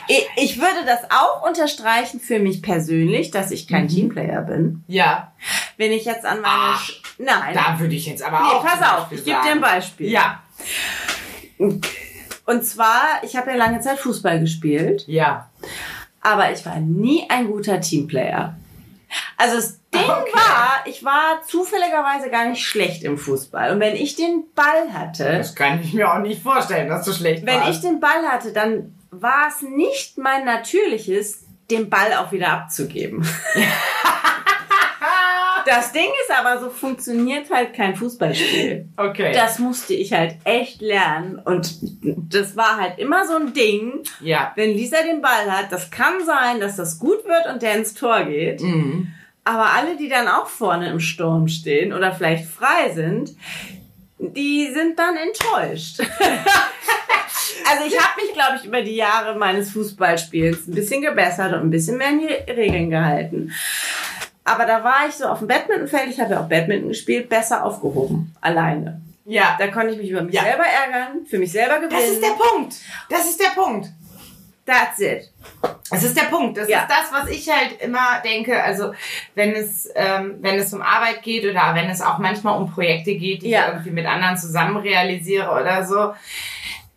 B: Ich, ich würde das auch unterstreichen für mich persönlich, dass ich kein
A: Mhm.
B: Teamplayer bin.
A: Ja,
B: Wenn ich jetzt an meine...
A: Ach,
B: Nein.
A: da würde ich jetzt aber
B: nee,
A: auch.
B: pass auf, ich gebe dir ein. Beispiel.
A: Ja,
B: Und zwar, ich habe ja lange Zeit Fußball gespielt,
A: ja.
B: aber ich war nie ein guter Teamplayer. Also das Ding
A: Okay.
B: war, ich war zufälligerweise gar nicht schlecht im Fußball. Und wenn ich den Ball hatte,
A: Das kann ich mir auch nicht vorstellen, dass du schlecht
B: wenn
A: warst.
B: ich den Ball hatte, dann war es nicht mein natürliches, den Ball auch wieder abzugeben. [LAUGHS] Das Ding ist aber, so funktioniert halt kein Fußballspiel.
A: okay.
B: Das musste ich halt echt lernen. Und das war halt immer so ein Ding.
A: ja.
B: Wenn Lisa den Ball hat, das kann sein, dass das gut wird und der ins Tor geht.
A: Mhm.
B: Aber alle, die dann auch vorne im Sturm stehen oder vielleicht frei sind, die sind dann enttäuscht. [LAUGHS] also ich habe mich, glaube ich, über die Jahre meines Fußballspiels ein bisschen gebessert und ein bisschen mehr in die Regeln gehalten. Aber da war ich so auf dem Badmintonfeld, ich habe ja auch Badminton gespielt, besser aufgehoben. Alleine.
A: Ja.
B: Da konnte ich mich über mich
A: Ja.
B: selber ärgern, für mich selber gewinnen.
A: Das ist der Punkt. Das ist der Punkt.
B: That's it.
A: Das ist der Punkt. Das
B: Ja.
A: ist das, was ich halt immer denke. Also wenn es, ähm, wenn es um Arbeit geht oder wenn es auch manchmal um Projekte geht, die
B: Ja.
A: ich irgendwie mit anderen zusammen realisiere oder so,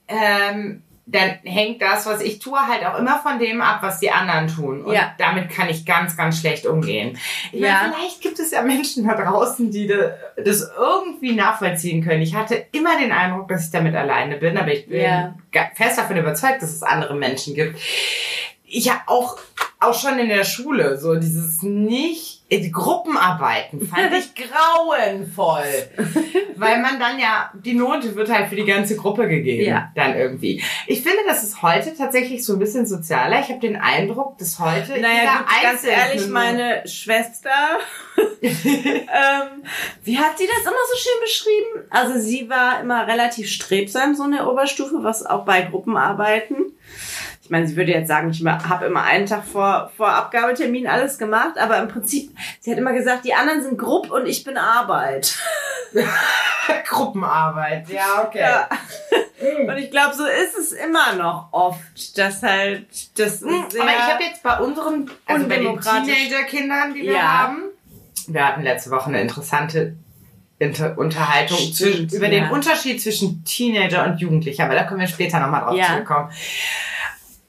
A: ähm, dann hängt das, was ich tue, halt auch immer von dem ab, was die anderen tun. Und
B: Ja.
A: damit kann ich ganz, ganz schlecht umgehen. Ich
B: Ja.
A: meine, vielleicht gibt es ja Menschen da draußen, die da- das irgendwie nachvollziehen können. Ich hatte immer den Eindruck, dass ich damit alleine bin, aber ich bin
B: Ja.
A: fest davon überzeugt, dass es andere Menschen gibt. Ich habe auch, auch schon in der Schule so dieses nicht, Gruppenarbeiten fand ich [LAUGHS] grauenvoll. Weil man dann ja, die Note wird halt für die ganze Gruppe gegeben.
B: Ja.
A: Dann irgendwie. Ich finde, das ist heute tatsächlich so ein bisschen sozialer. Ich habe den Eindruck, dass heute
B: Naja, gut, ganz ehrlich,
A: eine-
B: meine Schwester, [LAUGHS] ähm, wie hat sie das immer so schön beschrieben? Also sie war immer relativ strebsam, so in der Oberstufe, was auch bei Gruppenarbeiten. Ich meine, sie würde jetzt sagen, ich habe immer einen Tag vor, vor Abgabetermin alles gemacht, aber im Prinzip, sie hat immer gesagt, die anderen sind Grupp und ich bin Arbeit. [LAUGHS]
A: Gruppenarbeit. Ja, okay.
B: Ja. Und ich glaube, so ist es immer noch oft, dass halt das
A: Hm,
B: sehr...
A: Aber ich habe jetzt bei unseren, also bei den. Teenager-Kindern, die wir
B: Ja.
A: haben, wir hatten letzte Woche eine interessante Inter Unterhaltung
B: Stimmt,
A: über
B: ja.
A: den Unterschied zwischen Teenager und Jugendlicher, aber da können wir später nochmal drauf
B: Ja.
A: zurückkommen.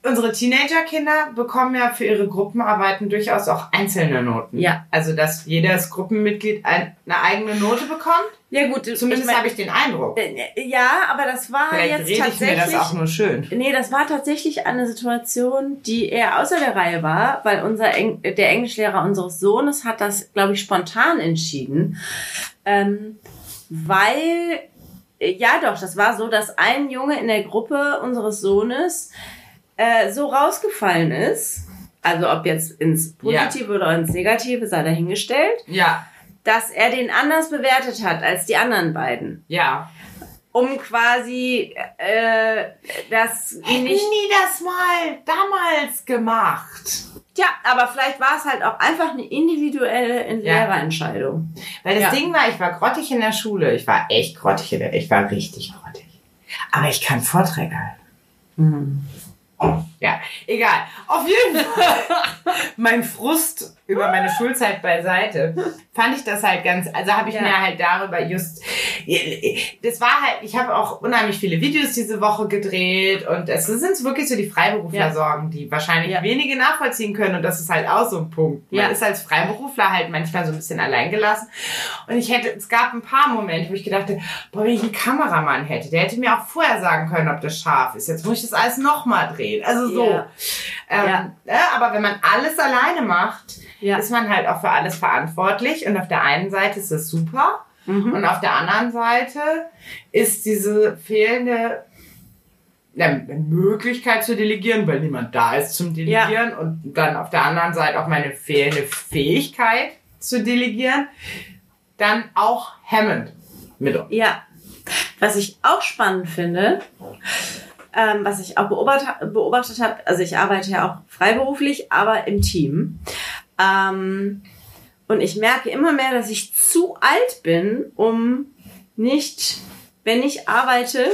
A: Unsere Teenager-Kinder bekommen ja für ihre Gruppenarbeiten durchaus auch einzelne Noten.
B: Ja.
A: Also, dass jedes Gruppenmitglied ein, eine eigene Note bekommt.
B: ja gut,
A: Zumindest
B: mein-
A: habe ich den Eindruck.
B: Äh, Ja, aber das war
A: Vielleicht
B: jetzt
A: rede ich mir
B: tatsächlich.
A: das auch nur schön.
B: Nee, das war tatsächlich eine Situation, die eher außer der Reihe war, weil unser Eng der Englischlehrer unseres Sohnes hat das, glaube ich, spontan entschieden. Ähm, weil, äh, ja doch, das war so, dass ein Junge in der Gruppe unseres Sohnes äh, so rausgefallen ist, also ob jetzt ins Positive oder ins Negative, sei dahingestellt,
A: Ja,
B: dass er den anders bewertet hat als die anderen beiden
A: ja.
B: um quasi äh, das
A: Hätten
B: nicht.
A: die das mal damals gemacht?
B: Tja, aber vielleicht war es halt auch einfach eine individuelle
A: Ja.
B: Lehrerentscheidung.
A: Weil das
B: Ja.
A: Ding war, ich war grottig in der Schule. Ich war echt grottig in der, ich war richtig grottig. Aber ich kann Vorträge halten. Thank Ja, egal. Auf jeden Fall. [LAUGHS] mein Frust über meine Schulzeit beiseite, fand ich das halt ganz, also habe ich
B: Ja.
A: mir halt darüber just, das war halt, ich habe auch unheimlich viele Videos diese Woche gedreht und es sind wirklich so die Freiberufler-Sorgen, die wahrscheinlich
B: Ja.
A: wenige nachvollziehen können und das ist halt auch so ein Punkt. Man
B: Ja.
A: ist als Freiberufler halt manchmal so ein bisschen alleingelassen und ich hätte, es gab ein paar Momente, wo ich gedacht habe, boah, wenn ich einen Kameramann hätte, der hätte mir auch vorher sagen können, ob das scharf ist. Jetzt muss ich das alles nochmal drehen. Also so.
B: Ja.
A: Ähm,
B: Ja.
A: ja, aber wenn man alles alleine macht,
B: Ja.
A: ist man halt auch für alles verantwortlich. Und auf der einen Seite ist das super.
B: Mhm.
A: Und auf der anderen Seite ist diese fehlende ja, Möglichkeit zu delegieren, weil niemand da ist zum Delegieren. Und dann auf der anderen Seite auch meine fehlende Fähigkeit zu delegieren, dann auch hemmend mit uns.
B: Ja. Was ich auch spannend finde, ähm, was ich auch beobachtet, beobachtet habe, also ich arbeite ja auch freiberuflich, aber im Team. Ähm, und ich merke immer mehr, dass ich zu alt bin, um nicht, wenn ich arbeite,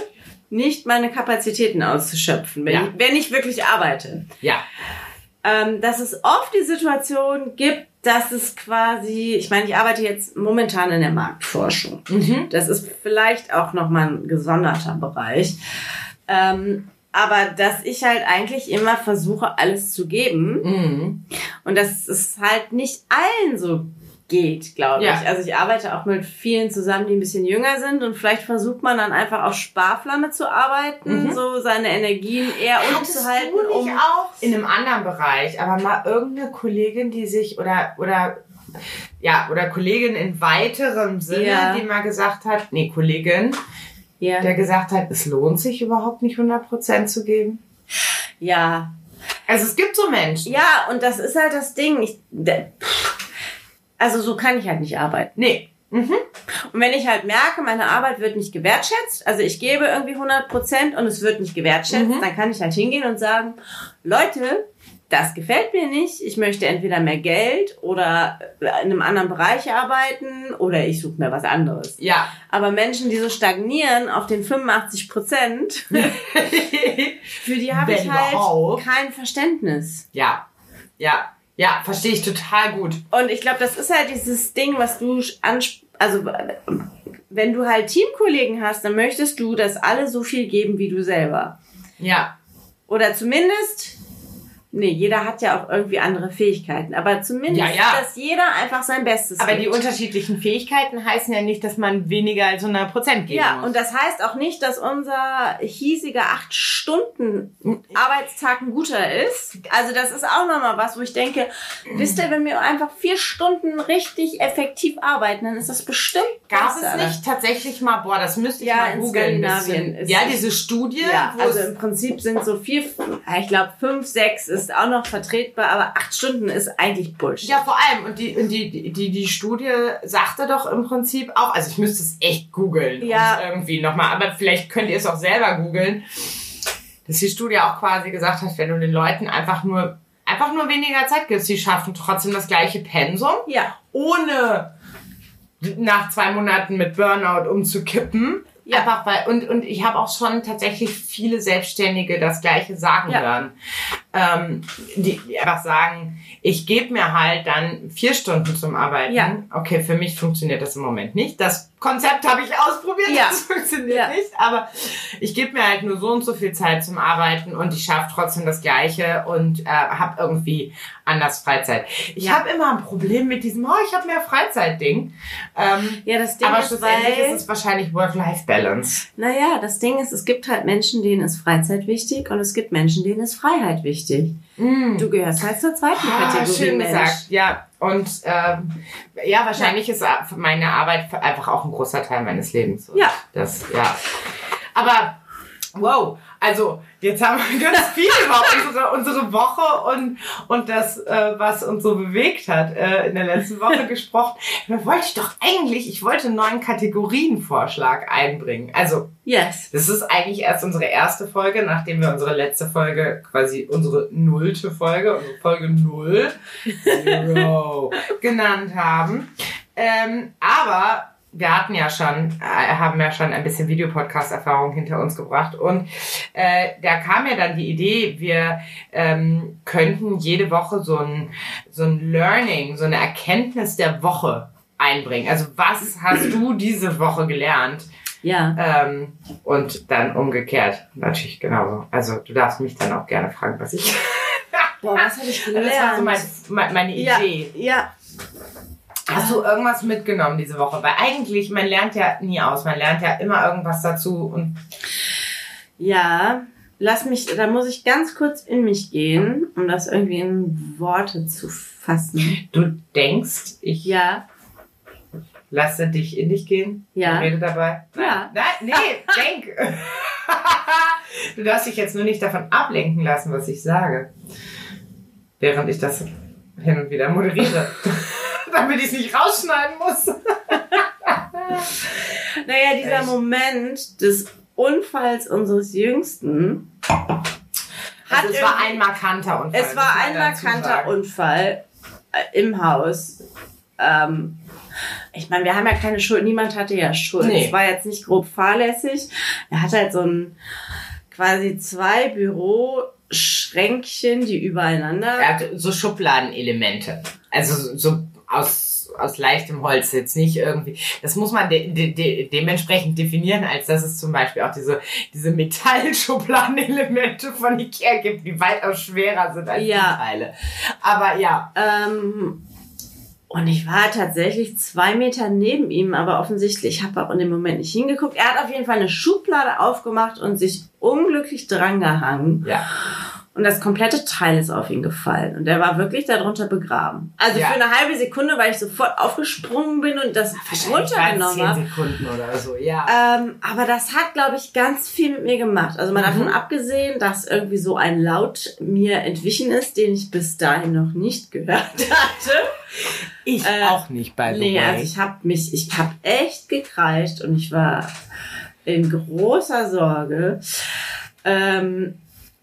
B: nicht meine Kapazitäten auszuschöpfen, wenn,
A: Ja.
B: ich, wenn ich wirklich arbeite.
A: Ja.
B: Ähm, dass es oft die Situation gibt, dass es quasi, ich meine, ich arbeite jetzt momentan in der Marktforschung.
A: Mhm.
B: Das ist vielleicht auch nochmal ein gesonderter Bereich. Ähm, aber dass ich halt eigentlich immer versuche, alles zu geben
A: Mhm.
B: und dass es halt nicht allen so geht, glaube
A: Ja.
B: ich. Also ich arbeite auch mit vielen zusammen, die ein bisschen jünger sind und vielleicht versucht man dann einfach auf Sparflamme zu arbeiten,
A: Mhm.
B: so seine Energien eher unten
A: Hattest
B: zu halten,
A: du
B: um
A: nicht auch in einem anderen Bereich, aber mal irgendeine Kollegin, die sich oder oder ja oder Kollegin in weiterem Sinne,
B: Ja.
A: die mal gesagt hat, nee Kollegin,
B: ja,
A: der gesagt hat, es lohnt sich überhaupt nicht 100% zu geben.
B: ja,
A: Also es gibt so Menschen.
B: ja, und das ist halt das Ding. Ich, also so kann ich halt nicht arbeiten.
A: Nee. Mhm.
B: Und wenn ich halt merke, meine Arbeit wird nicht gewertschätzt, also ich gebe irgendwie 100 Prozent und es wird nicht gewertschätzt,
A: Mhm.
B: dann kann ich halt hingehen und sagen, Leute, das gefällt mir nicht. Ich möchte entweder mehr Geld oder in einem anderen Bereich arbeiten oder ich suche mir was anderes.
A: Ja.
B: Aber Menschen, die so stagnieren auf den 85 Prozent, [LAUGHS] für die habe ich halt
A: überhaupt.
B: kein Verständnis.
A: ja. Ja. Ja, verstehe ich total gut.
B: Und ich glaube, das ist halt dieses Ding, was du ansp also wenn du halt Teamkollegen hast, dann möchtest du, dass alle so viel geben wie du selber.
A: Ja.
B: Oder zumindest, nee, jeder hat ja auch irgendwie andere Fähigkeiten, aber zumindest,
A: Ja, ja.
B: dass jeder einfach sein Bestes
A: Aber
B: gibt.
A: die unterschiedlichen Fähigkeiten heißen ja nicht, dass man weniger als 100% geben
B: ja,
A: muss.
B: und das heißt auch nicht, dass unser hiesiger acht Stunden Arbeitstag ein guter ist. Also das ist auch nochmal was, wo ich denke, wisst ihr, wenn wir einfach vier Stunden richtig effektiv arbeiten, dann ist das bestimmt
A: Gab
B: besser.
A: es nicht tatsächlich mal, boah, das müsste ich
B: Ja,
A: mal
B: in
A: googeln. Ja,
B: es-
A: diese Studie,
B: Ja,
A: wo
B: also im Prinzip sind so vier, ich glaube fünf, sechs ist auch noch vertretbar, aber acht Stunden ist eigentlich Bullshit.
A: ja, vor allem, und die, und die, die, die Studie sagte doch im Prinzip auch, also ich müsste es echt googeln.
B: Ja.
A: Irgendwie nochmal, aber vielleicht könnt ihr es auch selber googeln, dass die Studie auch quasi gesagt hat, wenn du den Leuten einfach nur, einfach nur weniger Zeit gibst, die schaffen trotzdem das gleiche Pensum.
B: Ja,
A: ohne nach zwei Monaten mit Burnout umzukippen.
B: Ja.
A: Einfach weil, und, und ich habe auch schon tatsächlich viele Selbstständige das Gleiche sagen
B: Ja.
A: hören. Ähm, die, die einfach sagen, ich gebe mir halt dann vier Stunden zum Arbeiten.
B: Ja.
A: Okay, für mich funktioniert das im Moment nicht. Das Konzept habe ich ausprobiert,
B: Ja.
A: das funktioniert
B: Ja.
A: nicht. Aber ich gebe mir halt nur so und so viel Zeit zum Arbeiten und ich schaffe trotzdem das Gleiche und äh, habe irgendwie anders Freizeit. Ich
B: Ja.
A: habe immer ein Problem mit diesem, oh, ich habe mehr Freizeit-Ding. Ähm,
B: ja, das Ding
A: aber
B: ist,
A: schlussendlich
B: weil,
A: ist es wahrscheinlich Work-Life-Balance.
B: naja, das Ding ist, es gibt halt Menschen, denen ist Freizeit wichtig und es gibt Menschen, denen ist Freiheit wichtig. Du gehörst halt zur zweiten
A: Ah,
B: Kategorie
A: schön
B: Mensch.
A: gesagt, ja. Und ähm, ja, wahrscheinlich ist meine Arbeit einfach auch ein großer Teil meines Lebens. Und
B: Ja.
A: Das, ja. Aber wow, also jetzt haben wir [LAUGHS] ganz viel über unsere, unsere Woche und, und das, äh, was uns so bewegt hat, äh, in der letzten Woche [LAUGHS] gesprochen. Da wollte ich doch eigentlich, ich wollte einen neuen Kategorienvorschlag einbringen. Also
B: Yes.
A: das ist eigentlich erst unsere erste Folge, nachdem wir unsere letzte Folge, quasi unsere nullte Folge, unsere Folge null, [LAUGHS] Zero, genannt haben. Ähm, aber wir hatten ja schon, äh, haben ja schon ein bisschen Videopodcast-Erfahrung hinter uns gebracht und äh, da kam ja dann die Idee, wir ähm, könnten jede Woche so ein, so ein Learning, so eine Erkenntnis der Woche einbringen. Also was hast du diese Woche gelernt?
B: Ja.
A: Ähm, und dann umgekehrt natürlich genauso. Also du darfst mich dann auch gerne fragen, was ich.
B: Boah, was habe ich gelernt? [LAUGHS]
A: Das war so mein, mein, meine
B: ja,
A: Idee.
B: ja.
A: Hast du irgendwas mitgenommen diese Woche? Weil eigentlich, man lernt ja nie aus. Man lernt ja immer irgendwas dazu. Und
B: Ja, lass mich, da muss ich ganz kurz in mich gehen, um das irgendwie in Worte zu fassen.
A: du denkst, ich
B: Ja,
A: lasse dich in dich gehen?
B: Ja.
A: Rede dabei?
B: Ja.
A: Nein, nee, denk. [LAUGHS] du darfst dich jetzt nur nicht davon ablenken lassen, was ich sage. Während ich das hin und wieder moderiere. Damit ich es nicht rausschneiden muss. [LAUGHS]
B: naja, dieser
A: Echt?
B: Moment des Unfalls unseres Jüngsten
A: also es war ein markanter Unfall.
B: Es war ein markanter Unfall äh, im Haus. Ähm, ich meine, wir haben ja keine Schuld, niemand hatte ja Schuld. Nee. Es war jetzt nicht grob fahrlässig. Er hat halt so ein quasi zwei Büroschränkchen, die übereinander.
A: Er hat so Schubladenelemente. Also so aus aus leichtem Holz jetzt nicht irgendwie. Das muss man de de de dementsprechend definieren, als dass es zum Beispiel auch diese diese Metallschubladenelemente von Ikea gibt, die weitaus schwerer sind als ja. die Teile. Aber ja.
B: Ähm, und ich war tatsächlich zwei Meter neben ihm, aber offensichtlich, ich habe auch in dem Moment nicht hingeguckt. Er hat auf jeden Fall eine Schublade aufgemacht und sich unglücklich drangehangen. Ja. Und das komplette Teil ist auf ihn gefallen. Und er war wirklich darunter begraben. Also ja. für eine halbe Sekunde, weil ich sofort aufgesprungen bin und das runtergenommen habe.
A: Sekunden oder so, ja.
B: Ähm, aber das hat, glaube ich, ganz viel mit mir gemacht. Also mal mhm. davon abgesehen, dass irgendwie so ein Laut mir entwichen ist, den ich bis dahin noch nicht gehört [LAUGHS] hatte.
A: Ich äh, auch nicht, by the nee, way.
B: Also ich habe mich, ich habe echt gekreischt und ich war in großer Sorge. Ähm,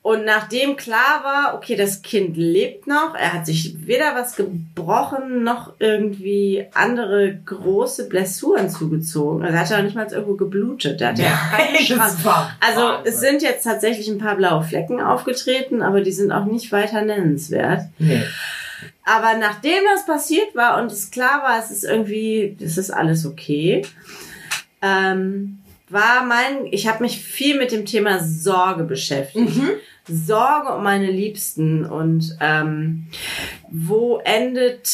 B: und nachdem klar war, okay, das Kind lebt noch, er hat sich weder was gebrochen noch irgendwie andere große Blessuren zugezogen. Also er hat ja auch nicht mal irgendwo geblutet. Er hat ja, ja [LAUGHS] Also es sind jetzt tatsächlich ein paar blaue Flecken aufgetreten, aber die sind auch nicht weiter nennenswert. Nee. Aber nachdem das passiert war und es klar war, es ist irgendwie, es ist alles okay, ähm, war mein, ich habe mich viel mit dem Thema Sorge beschäftigt. Mhm. Sorge um meine Liebsten und ähm, wo endet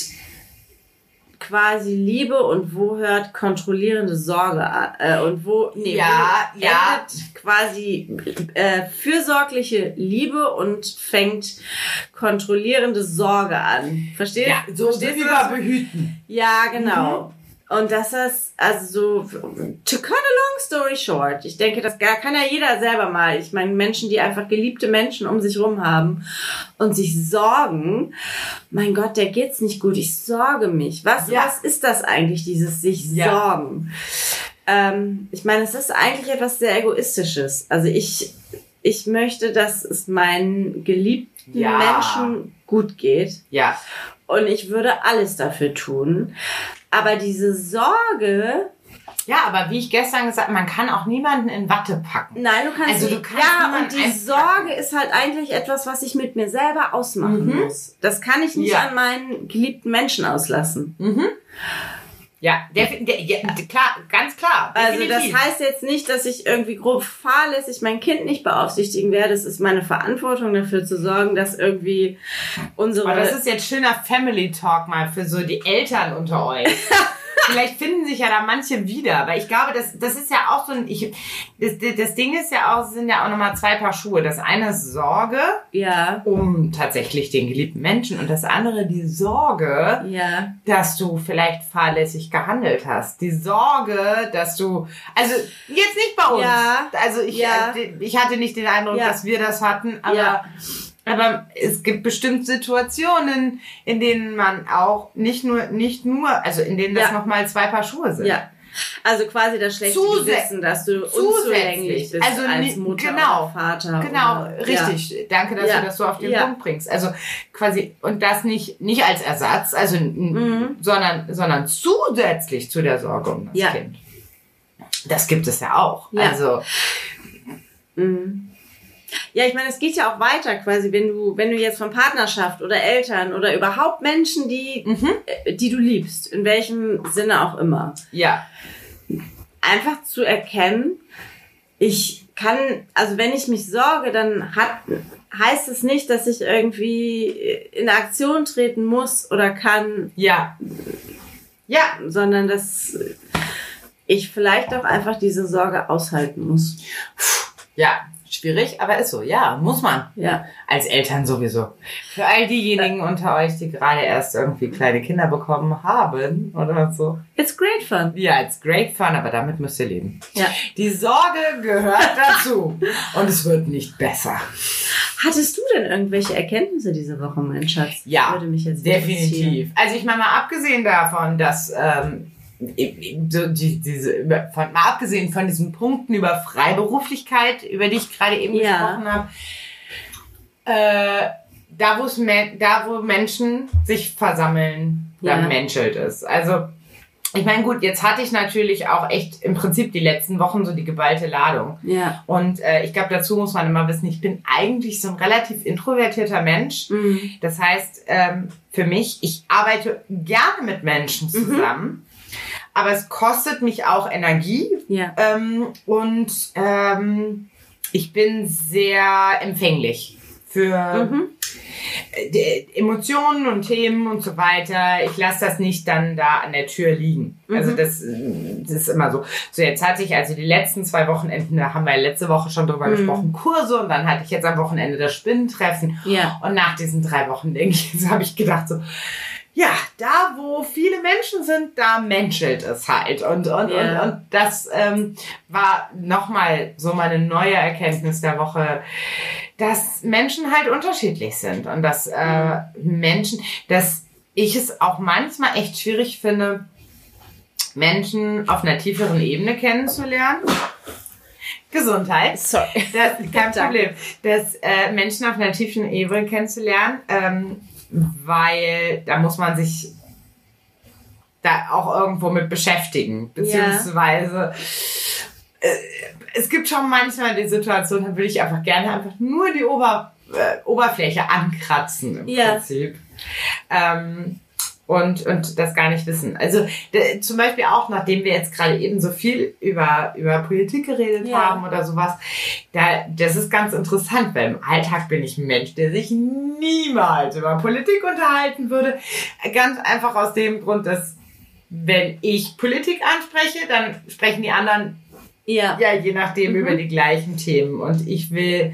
B: quasi Liebe und wo hört kontrollierende Sorge an? Äh, und wo nee,
A: ja,
B: wo
A: ja.
B: quasi äh, fürsorgliche Liebe und fängt kontrollierende Sorge an. Verstehst? Ja,
A: so Verstehst überbehüten.
B: Ja, genau. Mhm. Und das ist, also so, to cut a long story short, ich denke, das kann ja jeder selber mal. Ich meine, Menschen, die einfach geliebte Menschen um sich rum haben und sich sorgen, mein Gott, der geht's nicht gut, ich sorge mich. Was, ja. was ist das eigentlich, dieses sich ja. sorgen? Ähm, ich meine, es ist eigentlich etwas sehr Egoistisches. Also ich, ich möchte, dass es meinen geliebten ja. Menschen gut geht.
A: Ja.
B: Und ich würde alles dafür tun. Aber diese Sorge,
A: ja, aber wie ich gestern gesagt, habe, man kann auch niemanden in Watte packen.
B: Nein, du kannst also du kannst ja und die Sorge ist halt eigentlich etwas, was ich mit mir selber ausmachen mhm. muss. Das kann ich nicht ja. an meinen geliebten Menschen auslassen.
A: Mhm. Ja, der, der, ja, klar, ganz klar.
B: Definitiv. Also das heißt jetzt nicht, dass ich irgendwie grob fahrlässig mein Kind nicht beaufsichtigen werde. Es ist meine Verantwortung dafür zu sorgen, dass irgendwie unsere.
A: Aber das ist jetzt schöner Family Talk mal für so die Eltern unter euch. [LAUGHS] vielleicht finden sich ja da manche wieder, aber ich glaube, das, das ist ja auch so ein, ich, das, das Ding ist ja auch, sind ja auch nochmal zwei Paar Schuhe. Das eine ist Sorge
B: ja.
A: um tatsächlich den geliebten Menschen und das andere die Sorge,
B: ja.
A: dass du vielleicht fahrlässig gehandelt hast. Die Sorge, dass du, also jetzt nicht bei uns. Ja. Also ich, ja. ich hatte nicht den Eindruck, dass wir das hatten, aber ja. Aber es gibt bestimmt Situationen, in denen man auch nicht nur, nicht nur, also in denen das ja. nochmal zwei Paar Schuhe sind.
B: Ja. Also quasi das schlechte Zusä Gewissen, dass du unzulänglich bist also, als Mutter
A: genau,
B: oder Vater.
A: Genau, oder, richtig. Ja. Danke, dass ja. du das so auf den ja. Punkt bringst. Also quasi, und das nicht, nicht als Ersatz, also, mhm. sondern, sondern zusätzlich zu der Sorge um das Kind. Das gibt es ja auch. Also,
B: mhm. Ja, ich meine, es geht ja auch weiter quasi, wenn du, wenn du jetzt von Partnerschaft oder Eltern oder überhaupt Menschen, die, mhm. Äh, die du liebst, in welchem Sinne auch immer.
A: Ja.
B: Einfach zu erkennen, ich kann, also wenn ich mich sorge, dann hat, heißt es nicht, dass ich irgendwie in Aktion treten muss oder kann.
A: Ja.
B: Ja. Sondern dass ich vielleicht auch einfach diese Sorge aushalten muss.
A: Ja, Schwierig, aber ist so. Ja, muss man.
B: Ja.
A: Als Eltern sowieso. Für all diejenigen unter euch, die gerade erst irgendwie kleine Kinder bekommen haben oder so.
B: It's great fun.
A: Ja, it's great fun, aber damit müsst ihr leben.
B: Ja.
A: Die Sorge gehört dazu. Und es wird nicht besser.
B: Hattest du denn irgendwelche Erkenntnisse diese Woche, mein Schatz?
A: Ja. Würde mich jetzt definitiv. Also ich meine mal abgesehen davon, dass ähm, so die, diese, von, mal abgesehen von diesen Punkten über Freiberuflichkeit, über die ich gerade eben
B: Ja.
A: gesprochen habe, äh, da, da, wo Menschen sich versammeln, da
B: Ja.
A: menschelt es. Also, ich meine, gut, jetzt hatte ich natürlich auch echt im Prinzip die letzten Wochen so die geballte Ladung.
B: Ja.
A: Und äh, ich glaube, dazu muss man immer wissen, ich bin eigentlich so ein relativ introvertierter Mensch.
B: Mhm.
A: Das heißt, ähm, für mich, ich arbeite gerne mit Menschen zusammen, aber es kostet mich auch Energie
B: Ja.
A: ähm, und ähm, ich bin sehr empfänglich für
B: Mhm.
A: äh, Emotionen und Themen und so weiter. Ich lasse das nicht dann da an der Tür liegen. Also
B: Mhm.
A: das, äh, das ist immer so. So jetzt hatte ich also die letzten zwei Wochenenden, da haben wir letzte Woche schon drüber
B: Mhm.
A: gesprochen, Kurse und dann hatte ich jetzt am Wochenende das Spinnentreffen.
B: Ja.
A: Und nach diesen drei Wochen, denke ich, [LAUGHS] so habe ich gedacht so, ja, da wo viele Menschen sind, da menschelt es halt. Und, und,
B: Ja.
A: und, und das ähm, war nochmal so meine neue Erkenntnis der Woche, dass Menschen halt unterschiedlich sind und dass äh, Menschen, dass ich es auch manchmal echt schwierig finde, Menschen auf einer tieferen Ebene kennenzulernen. Gesundheit.
B: Sorry.
A: Das, kein. [LAUGHS] Problem. Das äh, Menschen auf einer tiefen Ebene kennenzulernen, ähm, weil da muss man sich da auch irgendwo mit beschäftigen. Beziehungsweise äh, es gibt schon manchmal die Situation, da würde ich einfach gerne einfach nur die Ober, äh, Oberfläche ankratzen im
B: Ja.
A: Prinzip. Ähm, und, und das gar nicht wissen. Also d- zum Beispiel auch, nachdem wir jetzt gerade eben so viel über, über Politik geredet
B: Ja.
A: haben oder sowas, da, das ist ganz interessant, weil im Alltag bin ich ein Mensch, der sich niemals über Politik unterhalten würde. Ganz einfach aus dem Grund, dass wenn ich Politik anspreche, dann sprechen die anderen
B: Ja.
A: ja, je nachdem
B: Mhm.
A: über die gleichen Themen. Und ich will,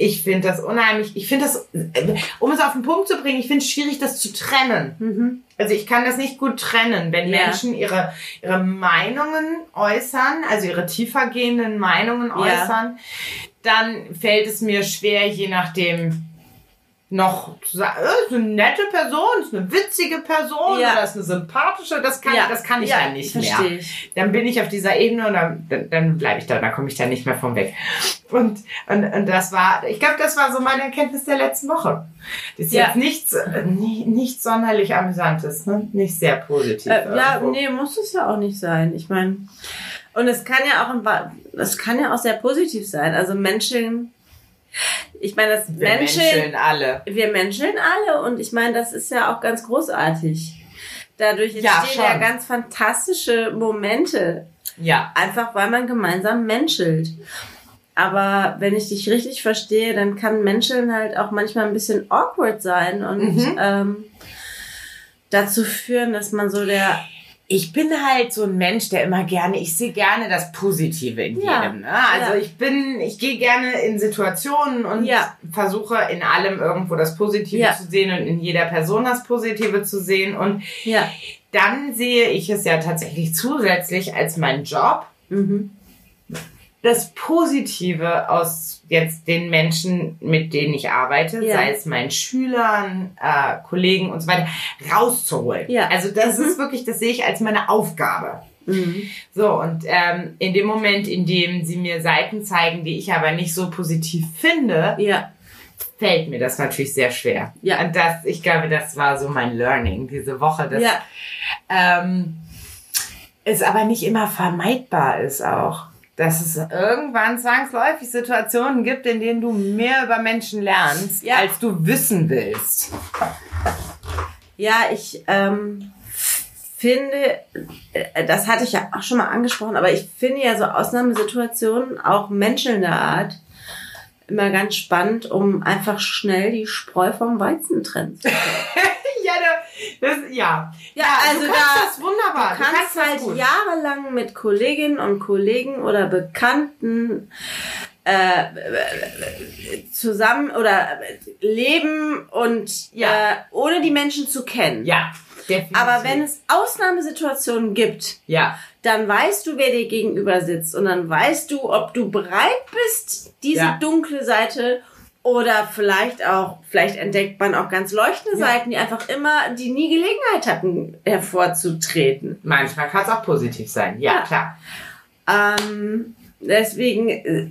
A: ich finde das unheimlich, ich finde das, äh, um es auf den Punkt zu bringen, ich finde es schwierig, das zu trennen.
B: Mhm.
A: Also ich kann das nicht gut trennen, wenn
B: Ja.
A: Menschen ihre, ihre Meinungen äußern, also ihre tiefergehenden Meinungen
B: Ja.
A: äußern, dann fällt es mir schwer, je nachdem noch zu sagen, äh, ist eine nette Person, ist eine witzige Person
B: Ja.
A: oder ist eine sympathische, das kann, das kann ich
B: ja,
A: dann nicht mehr
B: Ich.
A: dann bin ich auf dieser Ebene und dann, dann, dann bleibe ich da, dann komme ich da nicht mehr von weg. Und, und, und das war, ich glaube, das war so meine Erkenntnis der letzten Woche. Das ist
B: Ja.
A: jetzt nichts, äh, nie- nichts sonderlich Amüsantes, ne? nicht sehr positiv.
B: Äh, ja,
A: irgendwo.
B: nee, muss es ja auch nicht sein. Ich meine, und es kann ja auch, es kann ja auch sehr positiv sein. Also Menschen, ich meine, das
A: Wir
B: Menschen,
A: menscheln alle.
B: wir menscheln alle und ich meine, das ist ja auch ganz großartig. Dadurch
A: Ja,
B: entstehen ja,
A: schon.
B: ganz fantastische Momente,
A: Ja.
B: einfach weil man gemeinsam menschelt. Aber wenn ich dich richtig verstehe, dann kann Menscheln halt auch manchmal ein bisschen awkward sein und
A: Mhm.
B: ähm, dazu führen, dass man so der
A: Ich bin halt so ein Mensch, der immer gerne, ich sehe gerne das Positive in
B: Ja.
A: jedem. Ne? Also
B: Ja.
A: ich bin, ich gehe gerne in Situationen und
B: Ja.
A: versuche in allem irgendwo das Positive zu sehen und in jeder Person das Positive zu sehen. Und dann sehe ich es ja tatsächlich zusätzlich als meinen Job,
B: Mhm.
A: das Positive aus jetzt den Menschen, mit denen ich arbeite,
B: Ja.
A: sei es meinen Schülern, äh, Kollegen und so weiter, rauszuholen.
B: Ja.
A: Also das
B: Mhm.
A: ist wirklich, das sehe ich als meine Aufgabe.
B: Mhm.
A: So, und ähm, in dem Moment, in dem sie mir Seiten zeigen, die ich aber nicht so positiv finde,
B: Ja.
A: fällt mir das natürlich sehr schwer.
B: Ja.
A: Und das, ich glaube, das war so mein Learning diese Woche, dass
B: Ja.
A: ähm, es aber nicht immer vermeidbar ist auch. Dass es irgendwann zwangsläufig Situationen gibt, in denen du mehr über Menschen lernst,
B: Ja.
A: als du wissen willst.
B: Ja, ich ähm, finde, äh, das hatte ich ja auch schon mal angesprochen, aber ich finde ja so Ausnahmesituationen, auch menschelnder Art, immer ganz spannend, um einfach schnell die Spreu vom Weizen trennen zu können. [LAUGHS]
A: das, ja.
B: Ja, also
A: du kannst
B: da-
A: das wunderbar.
B: Du kannst
A: das
B: halt
A: gut.
B: jahrelang mit Kolleginnen und Kollegen oder Bekannten äh, zusammen oder leben und
A: Ja.
B: äh, ohne die Menschen zu kennen.
A: Ja, definitiv.
B: Aber wenn es Ausnahmesituationen gibt,
A: Ja,
B: dann weißt du, wer dir gegenüber sitzt und dann weißt du, ob du bereit bist, diese
A: Ja.
B: dunkle Seite Oder vielleicht auch, vielleicht entdeckt man auch ganz leuchtende
A: Ja.
B: Seiten, die einfach immer, die nie Gelegenheit hatten, hervorzutreten.
A: Manchmal kann es auch positiv sein. Ja,
B: Ja.
A: klar.
B: Ähm, deswegen äh,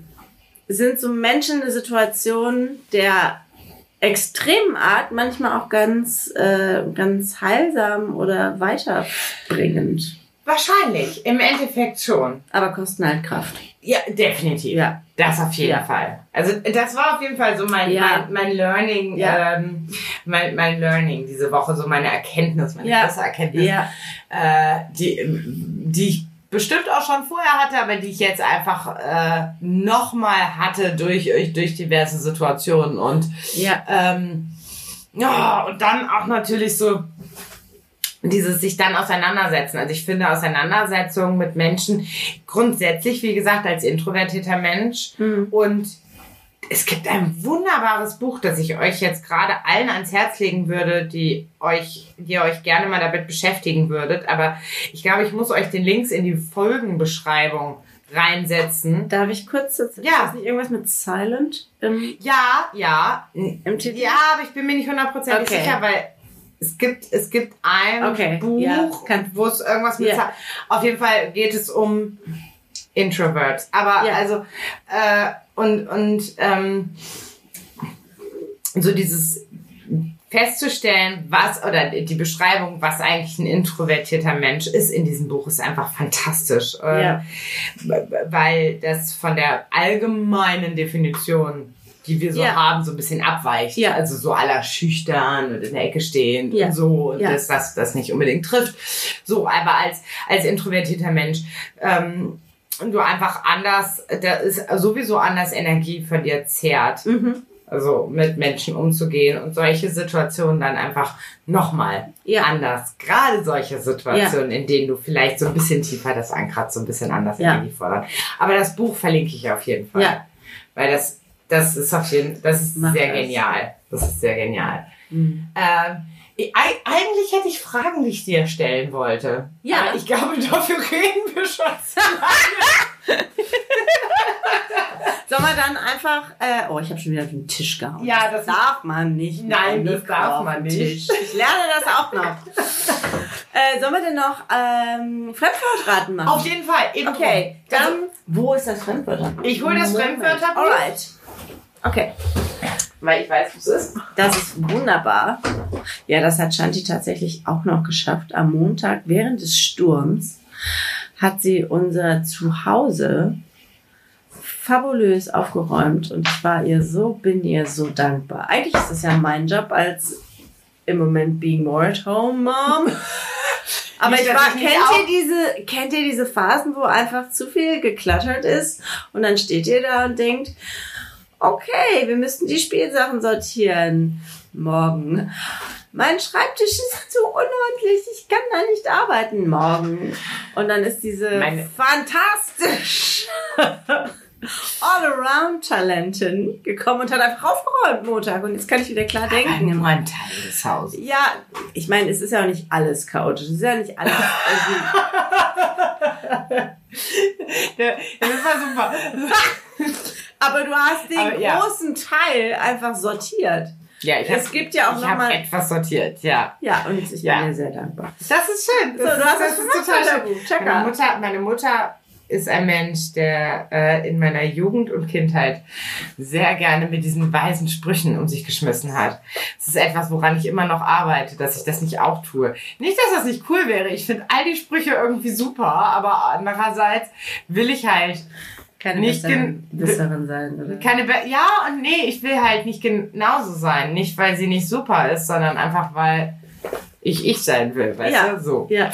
B: sind so Menschen in Situationen der extremen Art manchmal auch ganz, äh, ganz heilsam oder weiterbringend.
A: Wahrscheinlich. Im Endeffekt schon.
B: Aber kosten halt Kraft.
A: Ja, definitiv.
B: Ja.
A: Das auf jeden
B: Ja.
A: Fall. Also das war auf jeden Fall so mein,
B: Ja.
A: mein, mein Learning,
B: Ja.
A: ähm, mein, mein Learning diese Woche, so meine Erkenntnis, meine
B: Ja.
A: große Erkenntnis,
B: Ja.
A: äh, die, die ich bestimmt auch schon vorher hatte, aber die ich jetzt einfach äh, nochmal hatte durch, durch diverse Situationen und
B: Ja.
A: ähm, ja, und dann auch natürlich so dieses sich dann auseinandersetzen. Also ich finde Auseinandersetzungen mit Menschen grundsätzlich, wie gesagt, als introvertierter Mensch
B: Mhm.
A: und es gibt ein wunderbares Buch, das ich euch jetzt gerade allen ans Herz legen würde, die euch, die ihr euch gerne mal damit beschäftigen würdet. Aber ich glaube, ich muss euch den Links in die Folgenbeschreibung reinsetzen.
B: Darf ich kurz, ist
A: Ja.
B: das nicht irgendwas mit Silent im,
A: Ja, ja,
B: im Titel?
A: Ja, aber ich bin mir nicht hundertprozentig
B: Okay.
A: sicher, weil es gibt, es gibt ein
B: Okay,
A: Buch,
B: ja,
A: wo es irgendwas mit... Za- Auf jeden Fall geht es um Introverts. Aber
B: Ja.
A: also, äh, und, und ähm, so dieses festzustellen, was, oder die Beschreibung, was eigentlich ein introvertierter Mensch ist in diesem Buch, ist einfach fantastisch. Ähm,
B: Ja.
A: weil das von der allgemeinen Definition, die wir so
B: Ja.
A: haben, so ein bisschen abweicht.
B: Ja.
A: Also so aller schüchtern und in der Ecke stehen
B: Ja.
A: und so und
B: Ja.
A: dass das das nicht unbedingt trifft. So, aber als als introvertierter Mensch ähm, du einfach anders, da ist sowieso anders Energie von dir zehrt.
B: Mhm.
A: Also mit Menschen umzugehen und solche Situationen dann einfach nochmal
B: Ja.
A: anders. Gerade solche Situationen, in denen du vielleicht so ein bisschen tiefer das ankratzt, so ein bisschen anders
B: Ja.
A: Energie fordern. Aber das Buch verlinke ich auf jeden Fall.
B: Ja.
A: Weil das, das ist auf jeden das ist
B: Mach
A: sehr
B: das.
A: genial. Das ist sehr genial.
B: Mhm.
A: Ähm, ich- ei- eigentlich hätte ich Fragen, die ich dir stellen wollte.
B: Ja.
A: Aber ich glaube, dafür reden wir schon zu lange. [LAUGHS]
B: Sollen wir dann einfach, äh, oh, ich habe schon wieder auf den Tisch gehauen.
A: Ja, das
B: darf man nicht.
A: Nein, das darf man nicht.
B: Tisch. Ich lerne das auch noch. [LAUGHS] äh, sollen wir denn noch ähm, Fremdwortraten machen?
A: Auf jeden Fall. Intro.
B: Okay, dann,
A: Also,
B: wo ist das Fremdwörter?
A: Ich hol das. Fremdwörterbuch.
B: Alright. Okay,
A: weil ich weiß, was es ist.
B: das ist wunderbar. Ja, das hat Shanti tatsächlich auch noch geschafft. Am Montag während des Sturms hat sie unser Zuhause fabulös aufgeräumt und ich war ihr so, bin ihr so dankbar. Eigentlich ist es ja mein Job als im Moment being more at home Mom. [LAUGHS] Aber ich war,
A: ich nicht
B: kennt ihr diese, kennt ihr diese Phasen, wo einfach zu viel geklattert ist und dann steht ihr da und denkt, okay, wir müssten die Spielsachen sortieren morgen. Mein Schreibtisch ist zu unordentlich, ich kann da nicht arbeiten morgen. Und dann ist diese
A: Meine-
B: fantastisch [LAUGHS] All-Around-Talentin gekommen und hat einfach aufgeräumt Montag. Und jetzt kann ich wieder klar denken.
A: Nur ein Teil des Hauses.
B: Ja, ich meine, es ist ja auch nicht alles chaotisch. Es ist ja nicht alles.
A: Das [LAUGHS] war super. [LAUGHS]
B: aber du hast den
A: Aber ja.
B: großen Teil einfach sortiert.
A: Ja, ich
B: Es
A: hab-
B: gibt ja auch
A: ich
B: noch
A: hab
B: mal-
A: etwas sortiert, ja.
B: Ja, und ich
A: Ja.
B: bin dir sehr dankbar.
A: Das ist schön.
B: So, du hast das
A: ist total schön.
B: Checker.
A: Meine Mutter, meine Mutter ist ein Mensch, der äh, in meiner Jugend und Kindheit sehr gerne mit diesen weisen Sprüchen um sich geschmissen hat. Das ist etwas, woran ich immer noch arbeite, dass ich das nicht auch tue. Nicht, dass das nicht cool wäre. Ich finde all die Sprüche irgendwie super, aber andererseits will ich halt
B: Keine
A: Nicht
B: besseren sein, oder?
A: keine, Be ja und nee, ich will halt nicht genauso sein. Nicht, weil sie nicht super ist, sondern einfach, weil ich ich sein will, weißt
B: Ja.
A: du? So.
B: Ja.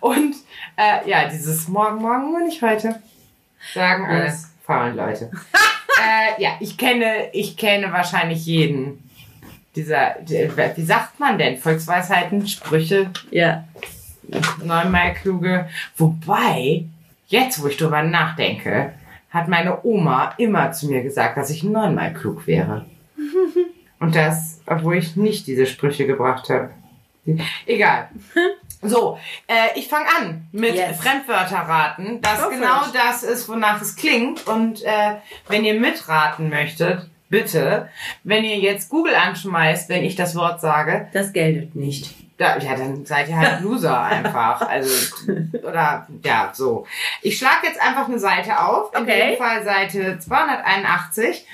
A: Und äh, ja, dieses Morgen, morgen nur nicht heute. Sagen alle
B: Yes.
A: faulen Leute. [LAUGHS] äh, ja, ich kenne, ich kenne wahrscheinlich jeden dieser, die- wie sagt man denn? Volksweisheiten, Sprüche,
B: Ja.
A: neunmal kluge. Wobei, jetzt wo ich drüber nachdenke, hat meine Oma immer zu mir gesagt, dass ich neunmal klug wäre. [LAUGHS] Und das, obwohl ich nicht diese Sprüche gebracht habe. Egal. So, äh, ich fange an mit
B: Yes.
A: Fremdwörterraten, das
B: for
A: genau
B: it.
A: das ist, wonach es klingt. Und äh, wenn ihr mitraten möchtet, bitte, wenn ihr jetzt Google anschmeißt, wenn ich das Wort sage,
B: Das geltet nicht.
A: Da, ja, dann seid ihr halt [LAUGHS] Loser einfach. Also, oder, ja, so. Ich schlage jetzt einfach eine Seite auf. In
B: Okay.
A: dem Fall Seite 281.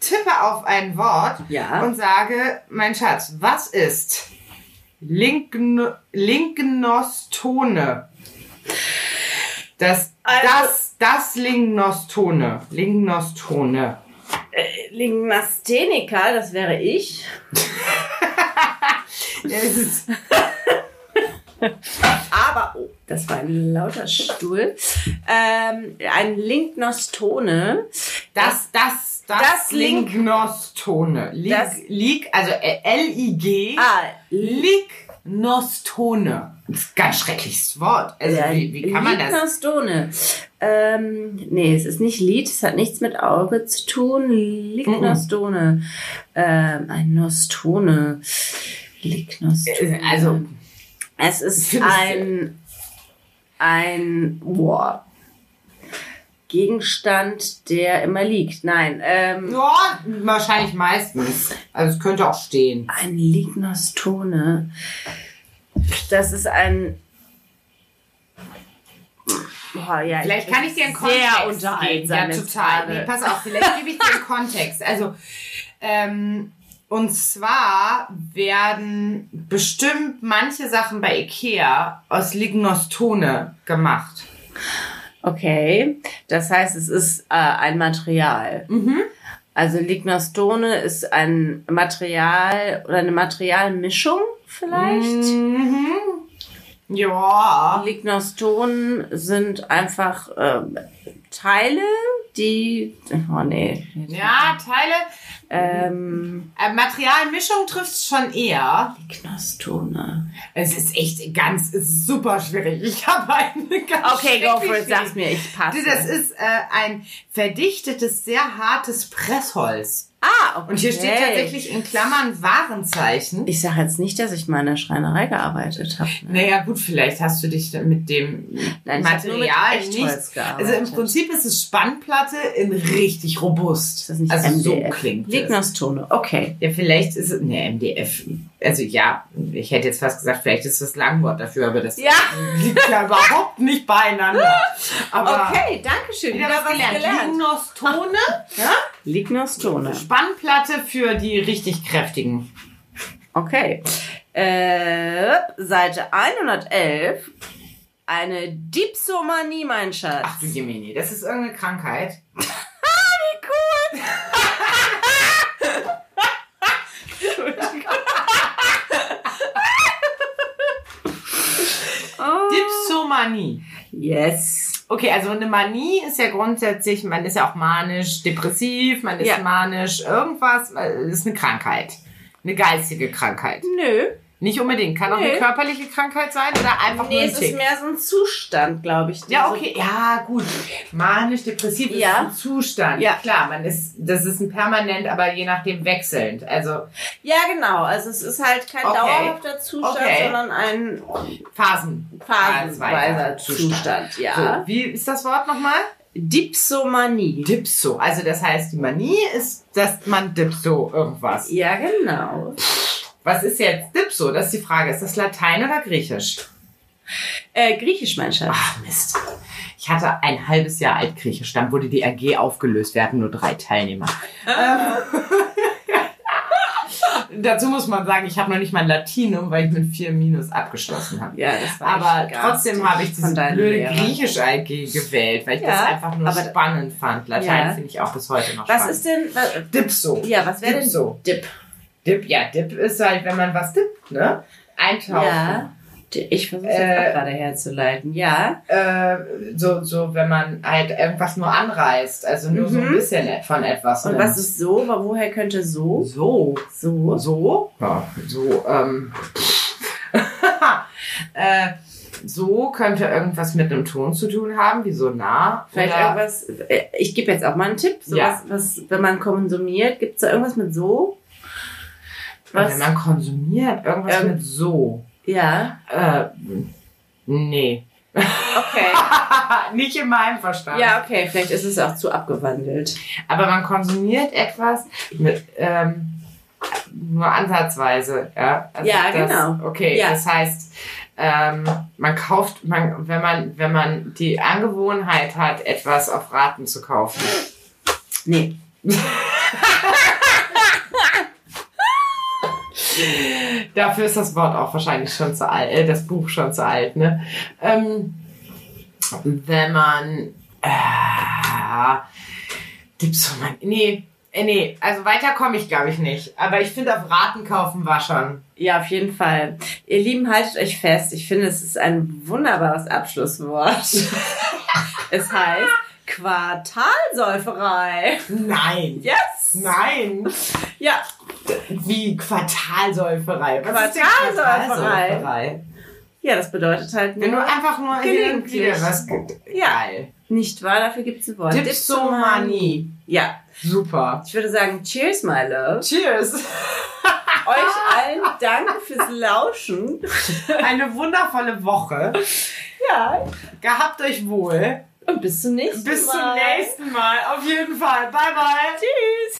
A: Tippe auf ein Wort
B: Ja.
A: und sage, mein Schatz, was ist Linkno Linknostone? Das,
B: Also-
A: das, das Linknostone. Linknostone.
B: Lignastenica, das wäre ich. [LAUGHS]
A: Ja, [LAUGHS]
B: Aber, oh, das war ein lauter Stuhl. Ähm, ein Lignostone.
A: das, das, das,
B: Das Link-
A: Linknostone. Lig,
B: Das-
A: Lig, also L-I-G.
B: Ah,
A: Lignostone. Das ist ein ganz schreckliches Wort. Also, wie, wie kann man das?
B: Lignostone. Ähm, nee, es ist nicht Lied, es hat nichts mit Auge zu tun. Lignostone. Ähm, ein Nostone. Lignostone.
A: Also,
B: es ist ein, ein, boah, Gegenstand, der immer liegt. Nein, ähm,
A: ja, wahrscheinlich meistens. Also, es könnte auch stehen.
B: ein Lignostone. Das ist ein, boah, ja.
A: Vielleicht kann ich dir einen Kontext
B: sehr
A: geben. Ja, total. Nee, pass auf, vielleicht gebe ich dir einen Kontext. Also, ähm, und zwar werden bestimmt manche Sachen bei Ikea aus Lignostone gemacht.
B: Okay, das heißt, es ist äh, ein Material.
A: Mhm.
B: Also Lignostone ist ein Material oder eine Materialmischung vielleicht.
A: Mhm. Ja.
B: Lignostonen sind einfach ähm, Teile, die. Oh nee.
A: Ja, Teile.
B: Ähm,
A: Äh, Materialmischung trifft schon eher.
B: Lignostone.
A: Es ist echt ganz, es ist super schwierig. Ich habe eine ganz
B: Okay, go for it, sag's mir, ich passe.
A: Das ist äh, ein verdichtetes, sehr hartes Pressholz.
B: Ah, okay.
A: Und hier steht tatsächlich in Klammern Warenzeichen.
B: Ich sage jetzt nicht, dass ich mal in der Schreinerei gearbeitet habe. Ne?
A: Naja, gut, vielleicht hast du dich mit dem
B: Nein, ich hab nur mit
A: Material
B: Echtholz
A: nicht.
B: gearbeitet.
A: Also im Prinzip ist es Spannplatte in richtig robust.
B: Ist das nicht
A: also so
B: MDF?
A: klingt es.
B: Lignostone, okay.
A: Ja, vielleicht ist es, ne, MDF. Also ja, ich hätte jetzt fast gesagt, vielleicht ist das Langwort dafür, aber das
B: Ja.
A: liegt ja überhaupt nicht beieinander. [LAUGHS] Aber
B: Okay, danke schön.
A: wieder was gelernt. Lignostone, [LAUGHS] ja?
B: Lignostone.
A: Spannplatte für die richtig kräftigen.
B: Okay. Äh, Seite 111. Eine Dipsomanie, mein Schatz.
A: Ach du Jemini, das ist irgendeine Krankheit. [LAUGHS]
B: wie cool. [LAUGHS] [LAUGHS] oh.
A: Dipsomanie.
B: Yes.
A: Okay, also eine Manie ist ja grundsätzlich, man ist ja auch manisch, depressiv, man ist
B: Ja.
A: manisch, irgendwas, ist eine Krankheit. Eine geistige Krankheit.
B: Nö.
A: Nicht unbedingt. Kann auch
B: Nee.
A: eine körperliche Krankheit sein oder einfach
B: Nee,
A: nur ein
B: es ist mehr so ein Zustand, glaube ich.
A: Ja, okay, ja, gut. Manisch, depressiv ist
B: Ja.
A: ein Zustand.
B: Ja.
A: Klar, man ist, das ist ein permanent, aber je nachdem wechselnd. Also
B: Ja, genau. Also es ist halt kein
A: Okay.
B: dauerhafter Zustand,
A: Okay.
B: sondern ein
A: Phasen.
B: phasenweiser
A: Zustand.
B: Zustand. Ja.
A: So, wie ist das Wort nochmal?
B: Dipsomanie.
A: Dipso. Also das heißt, die Manie ist, dass man Dipso irgendwas.
B: Ja, genau.
A: Was ist jetzt Dipso? Das ist die Frage. Ist das Latein oder Griechisch?
B: Äh, Griechisch, mein Schatz.
A: Ach Mist. Ich hatte ein halbes Jahr Altgriechisch. Dann wurde die AG aufgelöst. Wir hatten nur drei Teilnehmer. Ähm, [LAUGHS] Dazu muss man sagen, ich habe noch nicht mein Latinum, weil ich mit 4 Minus abgeschlossen habe.
B: Ja, das war
A: Aber trotzdem habe ich
B: von
A: diese
B: deinem
A: blöde
B: Lehrer.
A: Griechisch-AG gewählt, weil ich
B: Ja,
A: das einfach nur spannend fand. Latein
B: Ja.
A: finde ich auch bis heute noch
B: Was
A: spannend.
B: ist denn, was,
A: Dipso?
B: ja, was wäre denn. Dip?
A: Dip, ja, Dip ist halt, wenn man was dippt, ne? Eintauchen.
B: Ja. Ich versuche es
A: Äh,
B: gerade herzuleiten. Ja.
A: Äh, so, so, wenn man halt irgendwas nur anreißt, also nur so ein
B: Mhm.
A: bisschen von etwas.
B: Und
A: nimmt.
B: was ist so? Woher könnte so?
A: so?
B: So.
A: So? Ja, so, ähm. [LAUGHS] äh, so könnte irgendwas mit einem Ton zu tun haben, wie so nah.
B: Vielleicht
A: oder-
B: irgendwas, äh, ich gebe jetzt auch mal einen Tipp. So
A: Ja.
B: was, was, wenn man konsumiert, gibt es da irgendwas mit so?
A: Wenn man konsumiert, irgendwas
B: Ähm,
A: mit so.
B: Ja.
A: Äh, nee.
B: Okay. [LAUGHS]
A: Nicht in meinem Verstand.
B: Ja, okay, vielleicht ist es auch zu abgewandelt.
A: Aber man konsumiert etwas mit, ähm, nur ansatzweise, ja. Also
B: Ja,
A: das,
B: genau.
A: Okay,
B: Ja.
A: das heißt, ähm, man kauft, man, wenn man, wenn man die Angewohnheit hat, etwas auf Raten zu kaufen.
B: Nee. [LAUGHS]
A: Dafür ist das Wort auch wahrscheinlich schon zu alt, äh, das Buch schon zu alt, ne? Ähm, wenn man, äh, Dipsoman, nee, äh, nee, also weiter komme ich glaube ich nicht. Aber ich finde, auf Raten kaufen war schon.
B: Ja, auf jeden Fall. Ihr Lieben, haltet euch fest. Ich finde, es ist ein wunderbares Abschlusswort. [LAUGHS] es heißt Quartalsäuferei.
A: Nein.
B: Yes!
A: Nein. [LAUGHS]
B: Ja,
A: Wie Quartalsäuferei. Was
B: Quartalsäuferei?
A: Quartalsäuferei?
B: ja, das bedeutet halt
A: Wenn du
B: nur,
A: einfach nur
B: Gelegentlich.
A: irgendwie was.
B: Ja.
A: Geil.
B: nicht wahr? Dafür gibt es ein Wort.
A: Dipsomanie.
B: Ja,
A: Super.
B: ich würde sagen, cheers, my love.
A: Cheers. [LAUGHS]
B: Euch allen danke fürs Lauschen.
A: Eine wundervolle Woche.
B: Ja,
A: Gehabt euch wohl.
B: Und bis zum nächsten
A: Bis
B: Mal.
A: zum nächsten Mal. Auf jeden Fall. Bye, bye.
B: Tschüss.